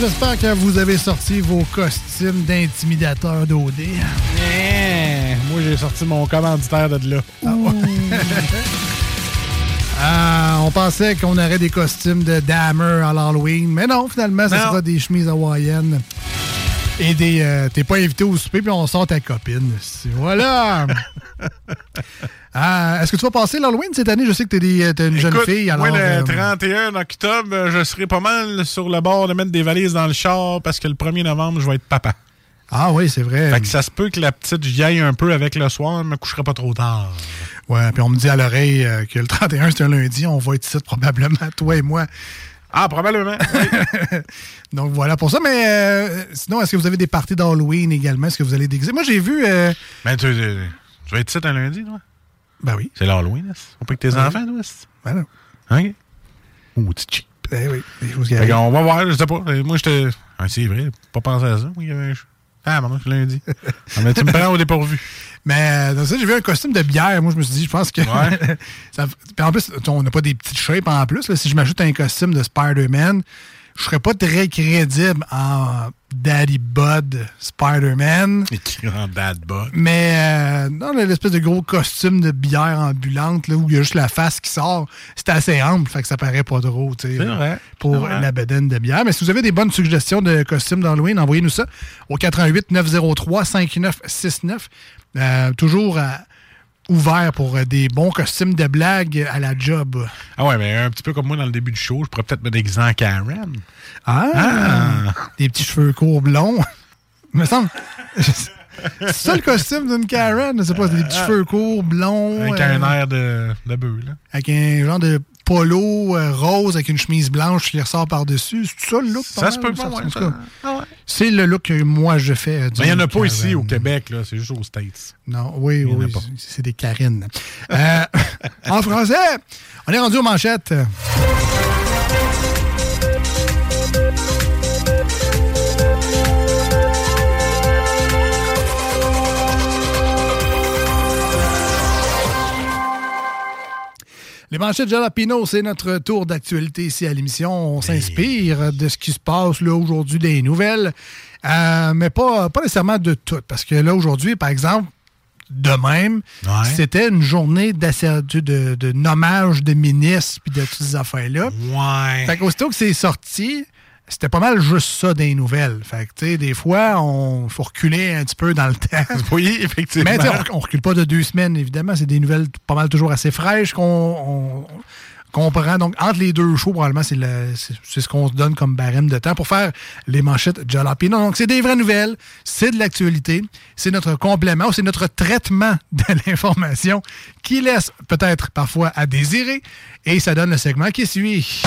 J'espère que vous avez sorti vos costumes d'intimidateur d'OD. Eh, moi, j'ai sorti mon commanditaire de là. Ah, on pensait qu'on aurait des costumes de Dammer à l'Halloween, mais non, finalement, ça Non. sera des chemises hawaïennes. Et des. euh, T'es pas invité au souper, puis on sort ta copine. Voilà! Ah, Est-ce que tu vas passer l'Halloween cette année? Je sais que t'es des- t'es une jeune fille. Alors, moi, le euh, 31 octobre, euh, je serai pas mal sur le bord de mettre des valises dans le char parce que le 1er novembre, je vais être papa. Ah oui, c'est vrai. Fait que ça se peut que la petite vieille un peu avec le soir, ne me coucherai pas trop tard. Ouais, puis on me dit à l'oreille euh, que le 31, c'est un lundi. On va être ici probablement, toi et moi. Ah, probablement. Donc voilà pour ça. Mais euh, sinon, est-ce que vous avez des parties d'Halloween également? Est-ce que vous allez déguiser? Moi, j'ai vu. euh, Ben, tu, tu- tu vas être ici un lundi, toi? Ben oui. C'est l'Halloween, là. On peut que tes Ben enfants, toi? Ben non. OK. Ouh, tu cheap. Ben oui, des choses qui Fait arrivent. qu'on va voir, je sais pas. Euh, Moi, j'étais. Ah, c'est vrai, pas pensé à ça. Moi, il y avait un. Ah, maintenant, c'est lundi. Ah, mais tu me prends au dépourvu. Mais euh, dans ça, j'ai vu un costume de bière. Moi, je me suis dit, je pense que. Ouais. ça- Puis en plus, on n'a pas des petites shapes en plus. là. Si je m'ajoute un costume de Spider-Man, je serais pas très crédible en Daddy Bud Spider-Man. En bad bug. Mais euh, non, l'espèce de gros costume de bière ambulante là, où il y a juste la face qui sort, c'est assez ample, fait que ça paraît pas trop, vrai. pour vrai. la bedaine de bière. Mais si vous avez des bonnes suggestions de costumes d'Halloween, envoyez-nous ça au 88 903 5969. Euh, toujours euh, ouvert pour euh, des bons costumes de blague à la job. Ah ouais, mais un petit peu comme moi dans le début du show, je pourrais peut-être me déguiser en Karen. Ah! Ah! Des petits cheveux courts blonds. me semble. C'est ça le costume d'une Karen? Je sais pas, des petits cheveux courts, blonds. Avec euh, un air de, de bœuf, là. avec un genre de polo euh, rose avec une chemise blanche qui ressort par-dessus. C'est ça le look? Ça se peut pas, ouais. Ah ouais. C'est le look que moi je fais. euh, Mais il n'y en a pas ici au Québec, là. C'est juste aux States. Non, oui, oui, c'est- des Karines. Euh, en français, on est rendu aux manchettes. Les manchettes Jalapino, c'est notre tour d'actualité ici à l'émission. On s'inspire de ce qui se passe là aujourd'hui des nouvelles, euh, mais pas, pas nécessairement de tout. Parce que là, aujourd'hui, par exemple, de même. Ouais. C'était une journée de, de nommage de ministres puis de toutes ces affaires-là. Ouais. Fait qu'aussitôt que c'est sorti, c'était pas mal juste ça des nouvelles. Fait que, tu sais, des fois, on faut reculer un petit peu dans le temps. Oui, effectivement. Mais on, on recule pas de deux semaines, évidemment. C'est des nouvelles pas mal toujours assez fraîches qu'on on- qu'on prend. Donc, entre les deux shows, probablement, c'est le- c'est c'est ce qu'on se donne comme barème de temps pour faire les manchettes Jalapino. Donc, c'est des vraies nouvelles, c'est de l'actualité, c'est notre complément, c'est notre traitement de l'information qui laisse peut-être parfois à désirer. Et ça donne le segment qui suit.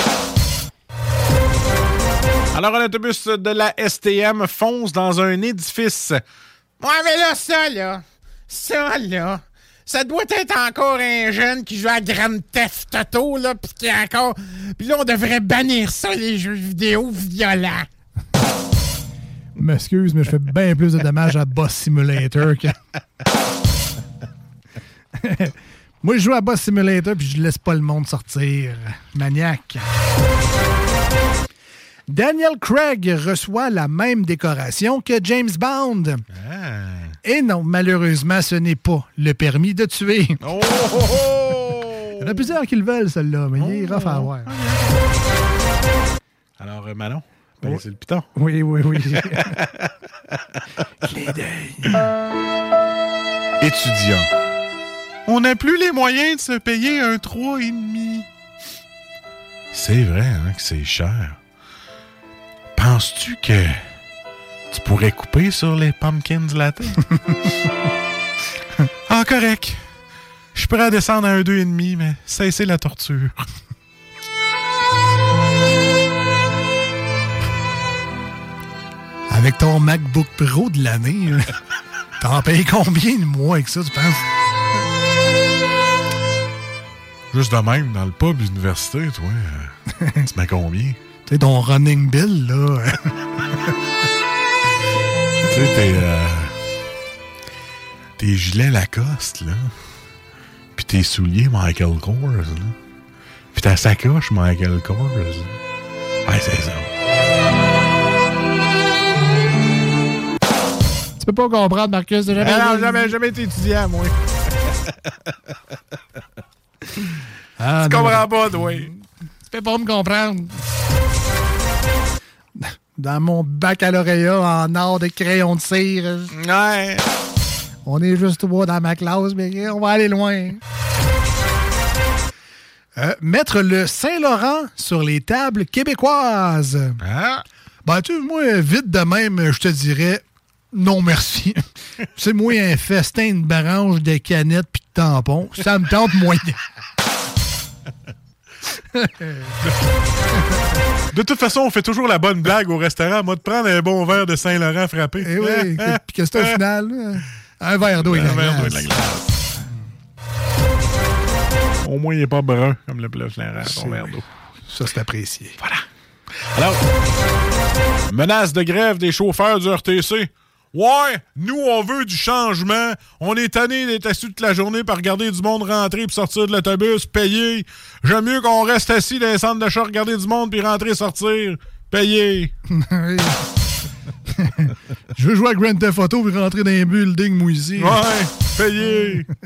Alors, un autobus de la STM fonce dans un édifice. Ouais, mais là, ça, là, ça, là, ça doit être encore un jeune qui joue à Grand Theft Auto, là, pis qui est encore... Pis là, on devrait bannir ça, les jeux vidéo violents. M'excuse, mais je fais bien plus de dommages à Boss Simulator que. Moi, je joue à Boss Simulator puis je laisse pas le monde sortir. Maniaque. Daniel Craig reçoit la même décoration que James Bond. Et non, malheureusement, ce n'est pas le permis de tuer. Il y en a plusieurs qui le veulent, celui-là, mais il est rough à avoir. Alors, euh, Manon, ben, c'est le piton. Oui, oui, oui. Étudiant. On n'a plus les moyens de se payer un 3,5. C'est vrai, hein, que c'est cher. Penses-tu que tu pourrais couper sur les pumpkins latte? ah, correct. Je suis prêt à descendre à un 2,5, mais cessez la torture. Avec ton MacBook Pro de l'année, t'en payes combien de mois avec ça, tu penses? Juste de même, dans le pub université, toi, euh, tu mets combien? Tu sais, ton running bill, là. Tu sais, tes, euh, tes gilets Lacoste, là. Puis tes souliers Michael Kors, là. Puis ta sacoche Michael Kors. là. Ouais, c'est ça. tu peux pas comprendre, Marcus. jamais- Ah non, jamais, jamais été étudiant, moi. Ah, tu non. comprends pas, toi. Peux pas me comprendre. Dans mon baccalauréat en art de crayon de cire. Ouais. On est juste trois dans ma classe, mais on va aller loin. Euh, mettre le Saint-Laurent sur les tables québécoises. Ah. Ben, tu moi, vite de même, je te dirais non merci. C'est moi un festin de branches, de canettes puis de tampons. Ça me tente moyen. De toute façon, on fait toujours la bonne blague au restaurant. Moi, de prendre un bon verre de Saint-Laurent frappé. Eh oui, puis qu'est-ce que c'est au final? Un verre d'eau et de la glace. la glace. Au moins, il n'est pas brun comme le bleu flairant, ton verre d'eau. Ça, c'est apprécié. Alors, menace de grève des chauffeurs du RTC. Ouais, nous, on veut du changement. On est tanné d'être assis toute la journée par regarder du monde rentrer puis sortir de l'autobus, payer. J'aime mieux qu'on reste assis dans les centres d'achat, regarder du monde puis rentrer, sortir, payer. Je veux jouer à Grand Theft Auto et rentrer dans un building mouillé. Ouais, payer.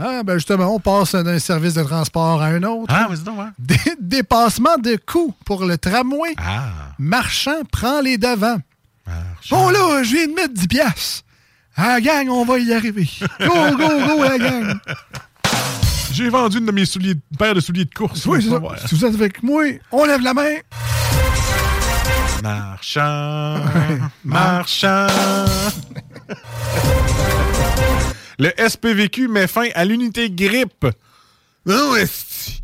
Ah, ben justement, on passe d'un service de transport à un autre. Ah, vas-y donc. Dé- dépassement de coûts pour le tramway. Ah. Marchand prend les devants. Bon, là, je viens de mettre 10 piastres. Ah, gang, on va y arriver. Go, go, go, la gang. J'ai vendu une de mes souliers, paire de souliers de course. Oui, c'est ça. Si vous êtes avec moi, on lève la main. Marchand, marchand. Le SPVQ met fin à l'unité grippe. Non, esti.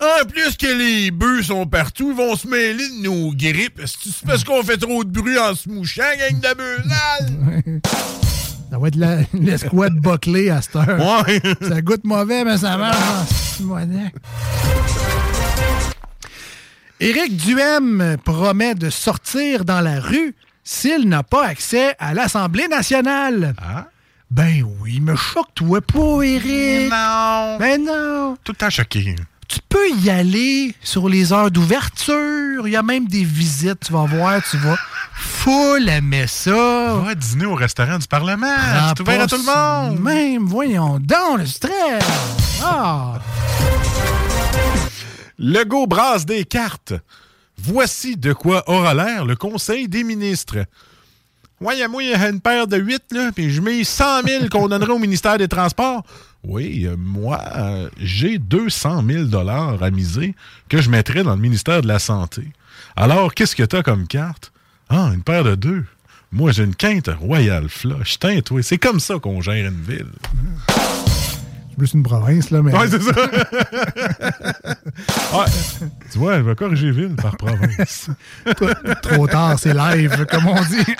En plus que les bœufs sont partout, ils vont se mêler de nos grippes. C'est parce qu'on fait trop de bruit en se mouchant, gang de bœufs Ça va être l'escouade bâclée à cette heure. Ouais. Ça goûte mauvais, mais ça marche. Moinet. Éric Duhem promet de sortir dans la rue s'il n'a pas accès à l'Assemblée nationale. Ah? Ben oui, me choque-toi pas, Éric. Non. Ben non. Tout le temps choqué. Tu peux y aller sur les heures d'ouverture. Il y a même des visites, tu vas voir, tu vas foule aimait ça. Va dîner au restaurant du Parlement. C'est ouvert à tout le monde. Même, voyons donc, le stress. Ah! Legault brasse des cartes. Voici de quoi aura l'air le Conseil des ministres. Ouais, moi, il y a une paire de 8, là, puis je mets 100 000 qu'on donnerait au ministère des Transports. Oui, euh, moi, euh, j'ai 200 000 à miser que je mettrais dans le ministère de la Santé. Alors, qu'est-ce que t'as comme carte? Ah, une paire de deux. Moi, j'ai une quinte Royal Flush. Teinte, oui. C'est comme ça qu'on gère une ville. C'est plus une province, là, mais. Ouais, c'est ça. Ouais. Tu vois, elle va corriger ville par province. Trop tard, c'est live, comme on dit.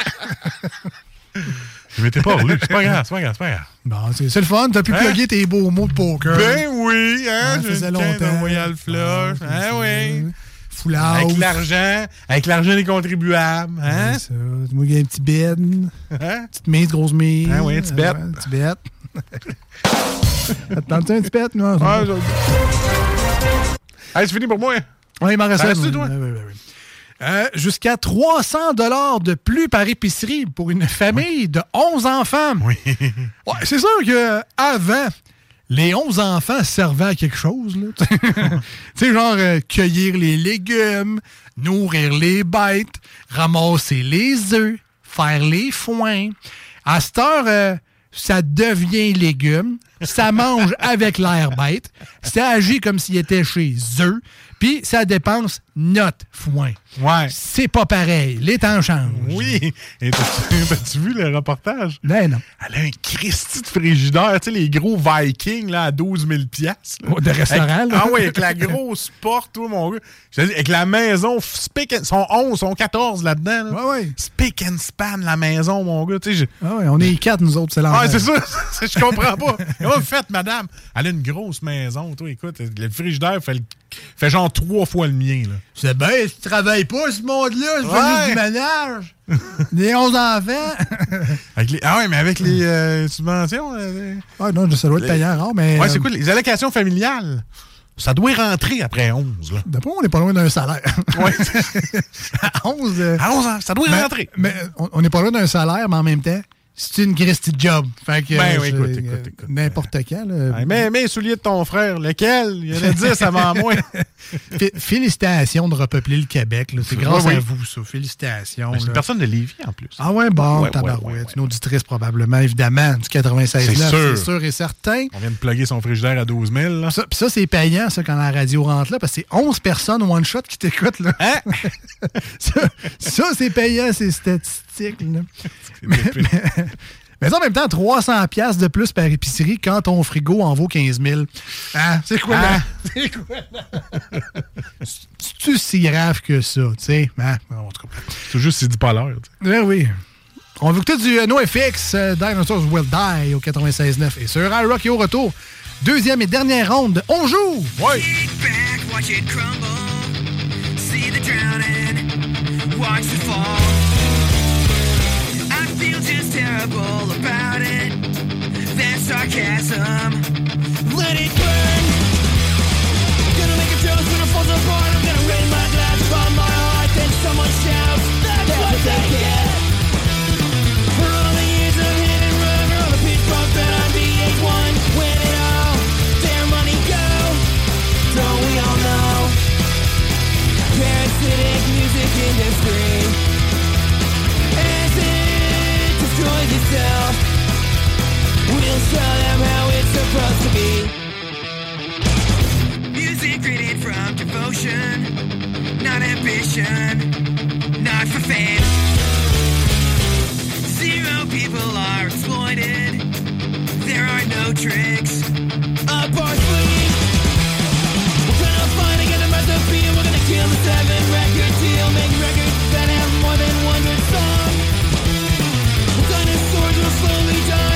Je m'étais pas relu. C'est pas grave, c'est pas grave, c'est pas grave. Bon, c'est le fun, t'as pu Hein? plugger tes beaux mots de poker. Ben oui, hein, ça faisait longtemps. Royal Flush. Ah, hein, oui. House. Avec l'argent, avec l'argent des contribuables, hein? Ouais, ça. Moi, il y a un petit bed. Hein? Petite mise, grosse mise. Ah oui, un petit. Ouais, un petit bet. Attends-tu un petit bet, non? Je- Hey, c'est fini pour moi. Oui, il m'en reste un. ouais, ouais, ouais. Euh, Jusqu'à 300 dollars de plus par épicerie pour une famille de 11 enfants. Oui. Ouais, c'est sûr que avant, les 11 enfants servaient à quelque chose. tu sais, genre euh, cueillir les légumes, nourrir les bêtes, ramasser les œufs, faire les foins. À cette heure, euh, ça devient légumes, ça mange avec l'air bête, ça agit comme s'il était chez eux, puis ça dépense notre foin. Ouais. C'est pas pareil. Les temps changent. Oui. Et t'as-tu vu le reportage? Ben non. Elle a un Christy de frigidaire, tu sais, les gros Vikings là, à 12 000 piastres, là. Oh, de restaurant, Avec- là. Ah oui, avec la grosse porte, toi, mon gars. Je te dis, avec la maison, spick and- sont 11, sont 14 là-dedans. Là. Ouais, ouais. Spick and span, la maison, mon gars. Tu sais, je- Ah ouais, on est quatre, nous autres, c'est l'enfer. Ah, c'est ça. je comprends pas. Comment vous faites, madame? Elle a une grosse maison, toi. Écoute, le frigidaire fait, le- fait genre trois fois le mien, là. C'est bien, tu travailles pas, ce monde-là, je fais Ouais. du ménage. Les 11 enfants. Avec les- ah ouais, mais avec les euh, subventions. euh, Ah non, ça doit être les- payant, rare, mais. Ouais, euh, c'est quoi? Les allocations familiales. Ça doit rentrer après 11, là. D'après on n'est pas loin d'un salaire. Ouais. à 11. euh, À 11 ans, ça doit mais- rentrer. Mais on n'est pas loin d'un salaire, mais en même temps, c'est une Christie de job. Fait que. Ben euh, oui, écoute, écoute, écoute. N'importe quand, là. Mais, mais souliers de ton frère, lequel? Il y en a 10 avant moi. Fé- Félicitations de repeupler le Québec. C'est grâce Oui, à vous, ça. Félicitations. Ben, c'est une personne de Lévis, en plus. Ah ouais, bon, Ouais, tabarouette. ouais, Une auditrice probablement, évidemment, du 96.9, C'est c'est sûr. sûr et certain. On vient de plugger son frigidaire à 12 000, là. Ça, pis ça, c'est payant, ça, quand la radio rentre là, parce que c'est 11 personnes one-shot qui t'écoutent, là. Hein? ça, ça, c'est payant, ces statistiques, là. mais, mais- mais ça, en même temps, 300 pièces de plus par épicerie quand ton frigo en vaut 15 000. Hein? C'est quoi, Hein? là? C'est quoi, là? C'est-tu si grave que ça, tu sais? Hein? En tout cas. C'est juste c'est dit pas l'heure. tu sais. Oui. On va écouter du euh, NoFX, euh, Dinosaurs Will Die au 96.9. Et sur iRock et au retour, deuxième et dernière ronde, on joue! Ouais! back, watch it crumble. See the drowning, watch the fall. Feel just terrible about it. That sarcasm, let it burn. Gonna make a toast when it falls apart. I'm gonna raise my glass from my heart. Then someone shouts, That's what they get. We'll show them how it's supposed to be. Music created from devotion Not ambition Not for fame. Zero people are exploited. There are no tricks. Up our sleeve. We're gonna find get the recipe and we're gonna kill the seven record deal. Make records that have more than one good song. Dinosaurs will slowly die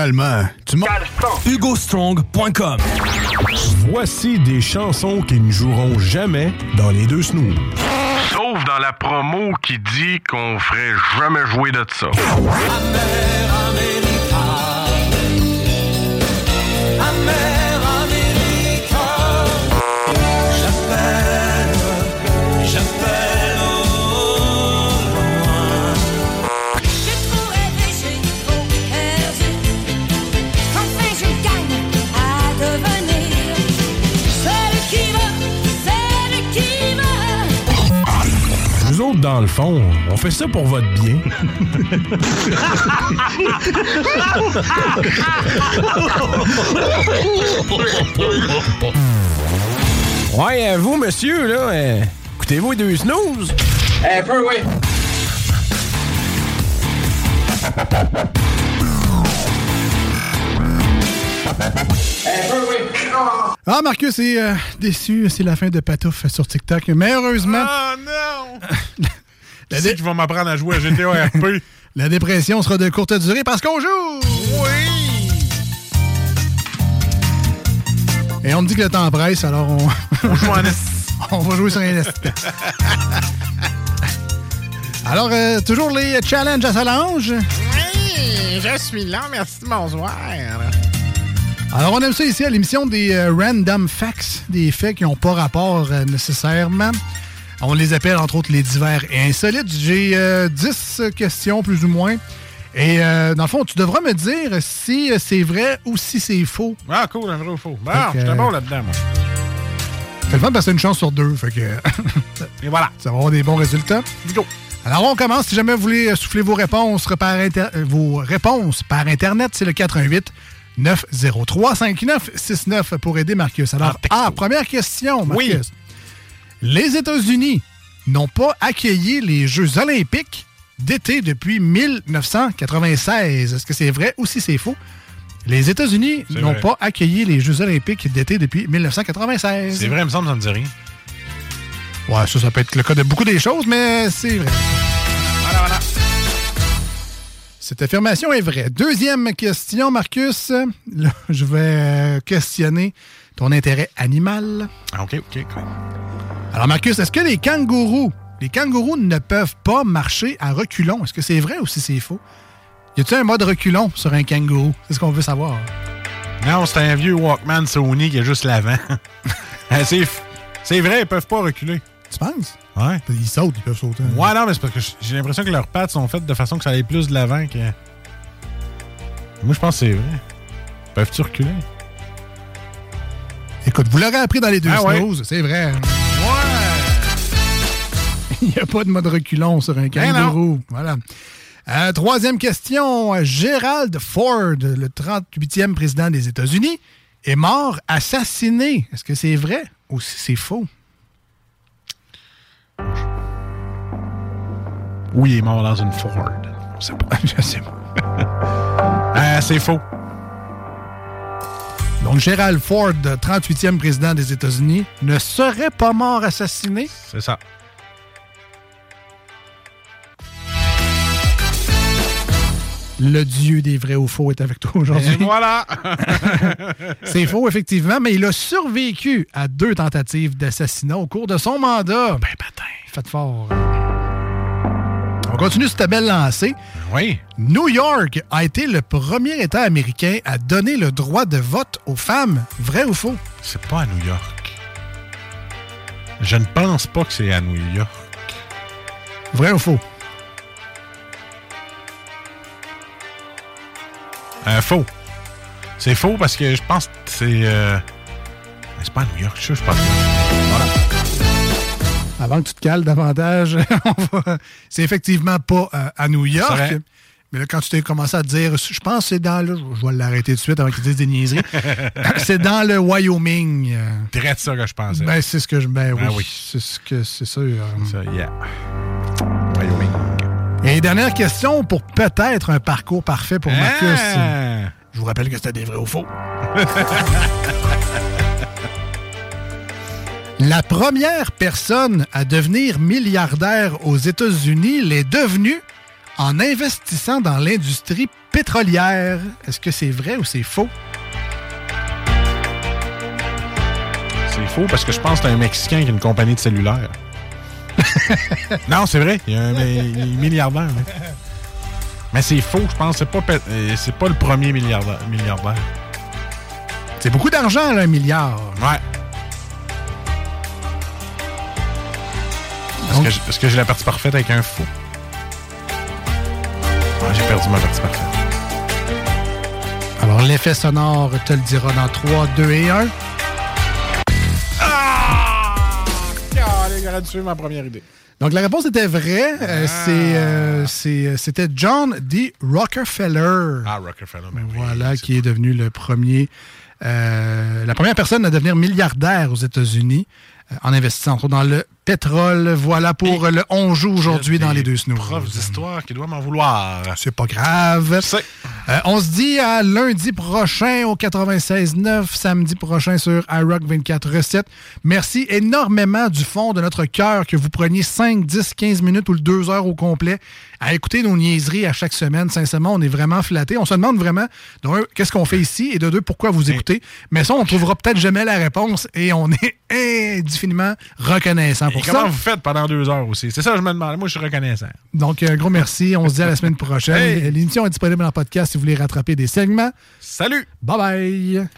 Finalement, tu m'as... HugoStrong.com Voici des chansons qui ne joueront jamais dans les deux snooze. Sauf dans la promo qui dit qu'on ferait jamais jouer de ça. Dans le fond, on fait ça pour votre bien. Ouais, euh, vous, monsieur, là, euh, écoutez-vous les deux snooze? Un peu, oui. Un peu, oui. Ah, Marcus est euh, déçu. C'est la fin de Patouf sur TikTok. Mais heureusement, Oh non! Qui c'est qui va m'apprendre à jouer à GTA RP? la dépression sera de courte durée parce qu'on joue! Oui! Et on me dit que le temps presse, alors on... On joue en on va jouer sur un. Alors, euh, toujours les challenges à Solange. Oui, je suis là, merci, bonsoir. Alors, on aime ça ici à l'émission des euh, Random Facts, des faits qui n'ont pas rapport euh, nécessairement. On les appelle entre autres les divers et insolites. J'ai euh, 10 questions plus ou moins. Et euh, dans le fond, tu devras me dire si euh, c'est vrai ou si c'est faux. Ah, cool, un vrai ou faux. Bon, j'étais euh, bon là-dedans, moi. C'est le fun parce que c'est une chance sur deux. Fait que Et voilà. ça va avoir des bons résultats. go. Alors, on commence. Si jamais vous voulez euh, souffler vos réponses par, inter- euh, vos réponses par Internet, c'est le 88 903 5969 pour aider Marcus. Alors, ah, première question, Marcus. Oui. Les États-Unis n'ont pas accueilli les Jeux olympiques d'été depuis 1996. Est-ce que c'est vrai ou si c'est faux? Les États-Unis n'ont pas accueilli les Jeux olympiques d'été depuis 1996. C'est vrai, il me semble, ça me dit rien. Ouais, ça, ça peut être le cas de beaucoup des choses, mais c'est vrai. Voilà, voilà. Cette affirmation est vraie. Deuxième question, Marcus. Là, je vais questionner ton intérêt animal. Ah, OK, OK, OK. Alors, Marcus, est-ce que les kangourous, les kangourous ne peuvent pas marcher à reculons? Est-ce que c'est vrai ou si c'est faux? Y a-t-il un mode reculon sur un kangourou? C'est ce qu'on veut savoir. Non, c'est un vieux Walkman Sony qui a juste l'avant. C'est c'est vrai, ils peuvent pas reculer. Tu penses? Ouais. Ils sautent, ils peuvent sauter. Ouais, non, mais c'est parce que j'ai l'impression que leurs pattes sont faites de façon que ça aille plus de l'avant que. Moi, je pense que c'est vrai. Peuvent-tu reculer? Écoute, vous l'aurez appris dans les deux Ah ouais. c'est vrai. Il n'y a pas de mode reculon sur un Ben kangourou. Voilà. Euh, troisième question. Gerald Ford, le 38e président des États-Unis, est mort assassiné. Est-ce que c'est vrai ou si c'est faux? Oui, il est mort dans une Ford. On sait pas. Je sais pas. Euh, Ah, c'est faux. Donc, Gerald Ford, 38e président des États-Unis, ne serait pas mort assassiné? C'est ça. Le dieu des vrais ou faux est avec toi aujourd'hui. Voilà! C'est faux, effectivement, mais il a survécu à deux tentatives d'assassinat au cours de son mandat. Ben, patin. Faites fort. On continue cette belle lancée. Oui. New York a été le premier État américain à donner le droit de vote aux femmes. Vrai ou faux? C'est pas à New York. Je ne pense pas que c'est à New York. Vrai ou faux? Euh, faux. C'est faux parce que je pense que c'est. euh, C'est pas à New York, je pense. Voilà. Avant que tu te cales davantage, va- c'est effectivement pas euh, à New C'est York. Mais là, quand tu t'es commencé à dire, je pense que c'est dans le. Je vais l'arrêter tout de suite avant qu'il dise des niaiseries. c'est dans le Wyoming. Direct ça que je pensais. Ben, c'est ce que je. Ben oui. Ah oui. C'est ce que c'est sûr. Ça, yeah. Et dernière question pour peut-être un parcours parfait pour Marcus. Ah! Je vous rappelle que c'était des vrais ou faux. La première personne à devenir milliardaire aux États-Unis l'est devenue en investissant dans l'industrie pétrolière. Est-ce que c'est vrai ou c'est faux? C'est faux parce que je pense que c'est un Mexicain qui a une compagnie de cellulaire. non, c'est vrai. Il y a un milliardaire. Mais, mais c'est faux, je pense. C'est pas, euh, c'est pas le premier milliardaire. milliardaire. C'est beaucoup d'argent, là, un milliard. Ouais. Est-ce que, j'- est-ce que j'ai la partie parfaite avec un faux? Ouais, j'ai perdu ma partie parfaite. Alors, l'effet sonore te le dira dans 3, 2 et 1. Ma première idée. Donc, la réponse était vraie. Euh, c'est, euh, euh, c'était John D. Rockefeller. Ah, Rockefeller, mais oui. Voilà, qui est devenu le premier, euh, la première personne à devenir milliardaire aux États-Unis en investissant entre autres dans le pétrole. Voilà pour le On joue aujourd'hui dans les deux snooze. Prof d'histoire qui doit m'en vouloir. C'est pas grave. Euh, on se dit à lundi prochain au 96.9, samedi prochain sur iRock 24 recettes. Merci énormément du fond de notre cœur que vous preniez 5, 10, 15 minutes ou le 2 heures au complet à écouter nos niaiseries à chaque semaine. Sincèrement, on est vraiment flattés. On se demande vraiment, de un, qu'est-ce qu'on fait ici et de deux, pourquoi vous écoutez. Mais ça, on trouvera peut-être jamais la réponse et on est indéfiniment reconnaissant Et pour comment ça. vous faites pendant deux heures aussi? C'est ça que je me demande. Moi, je suis reconnaissant. Donc, un gros merci. On se dit à la semaine prochaine. Hey! L'émission est disponible en podcast si vous voulez rattraper des segments. Salut! Bye bye!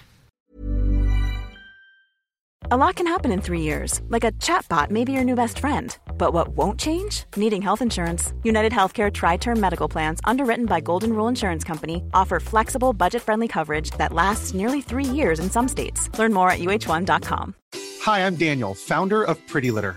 A lot can happen in three years, like a chatbot may be your new best friend. But what won't change? Needing health insurance. United Healthcare Tri Term Medical Plans, underwritten by Golden Rule Insurance Company, offer flexible, budget friendly coverage that lasts nearly three years in some states. Learn more at uh1.com. Hi, I'm Daniel, founder of Pretty Litter.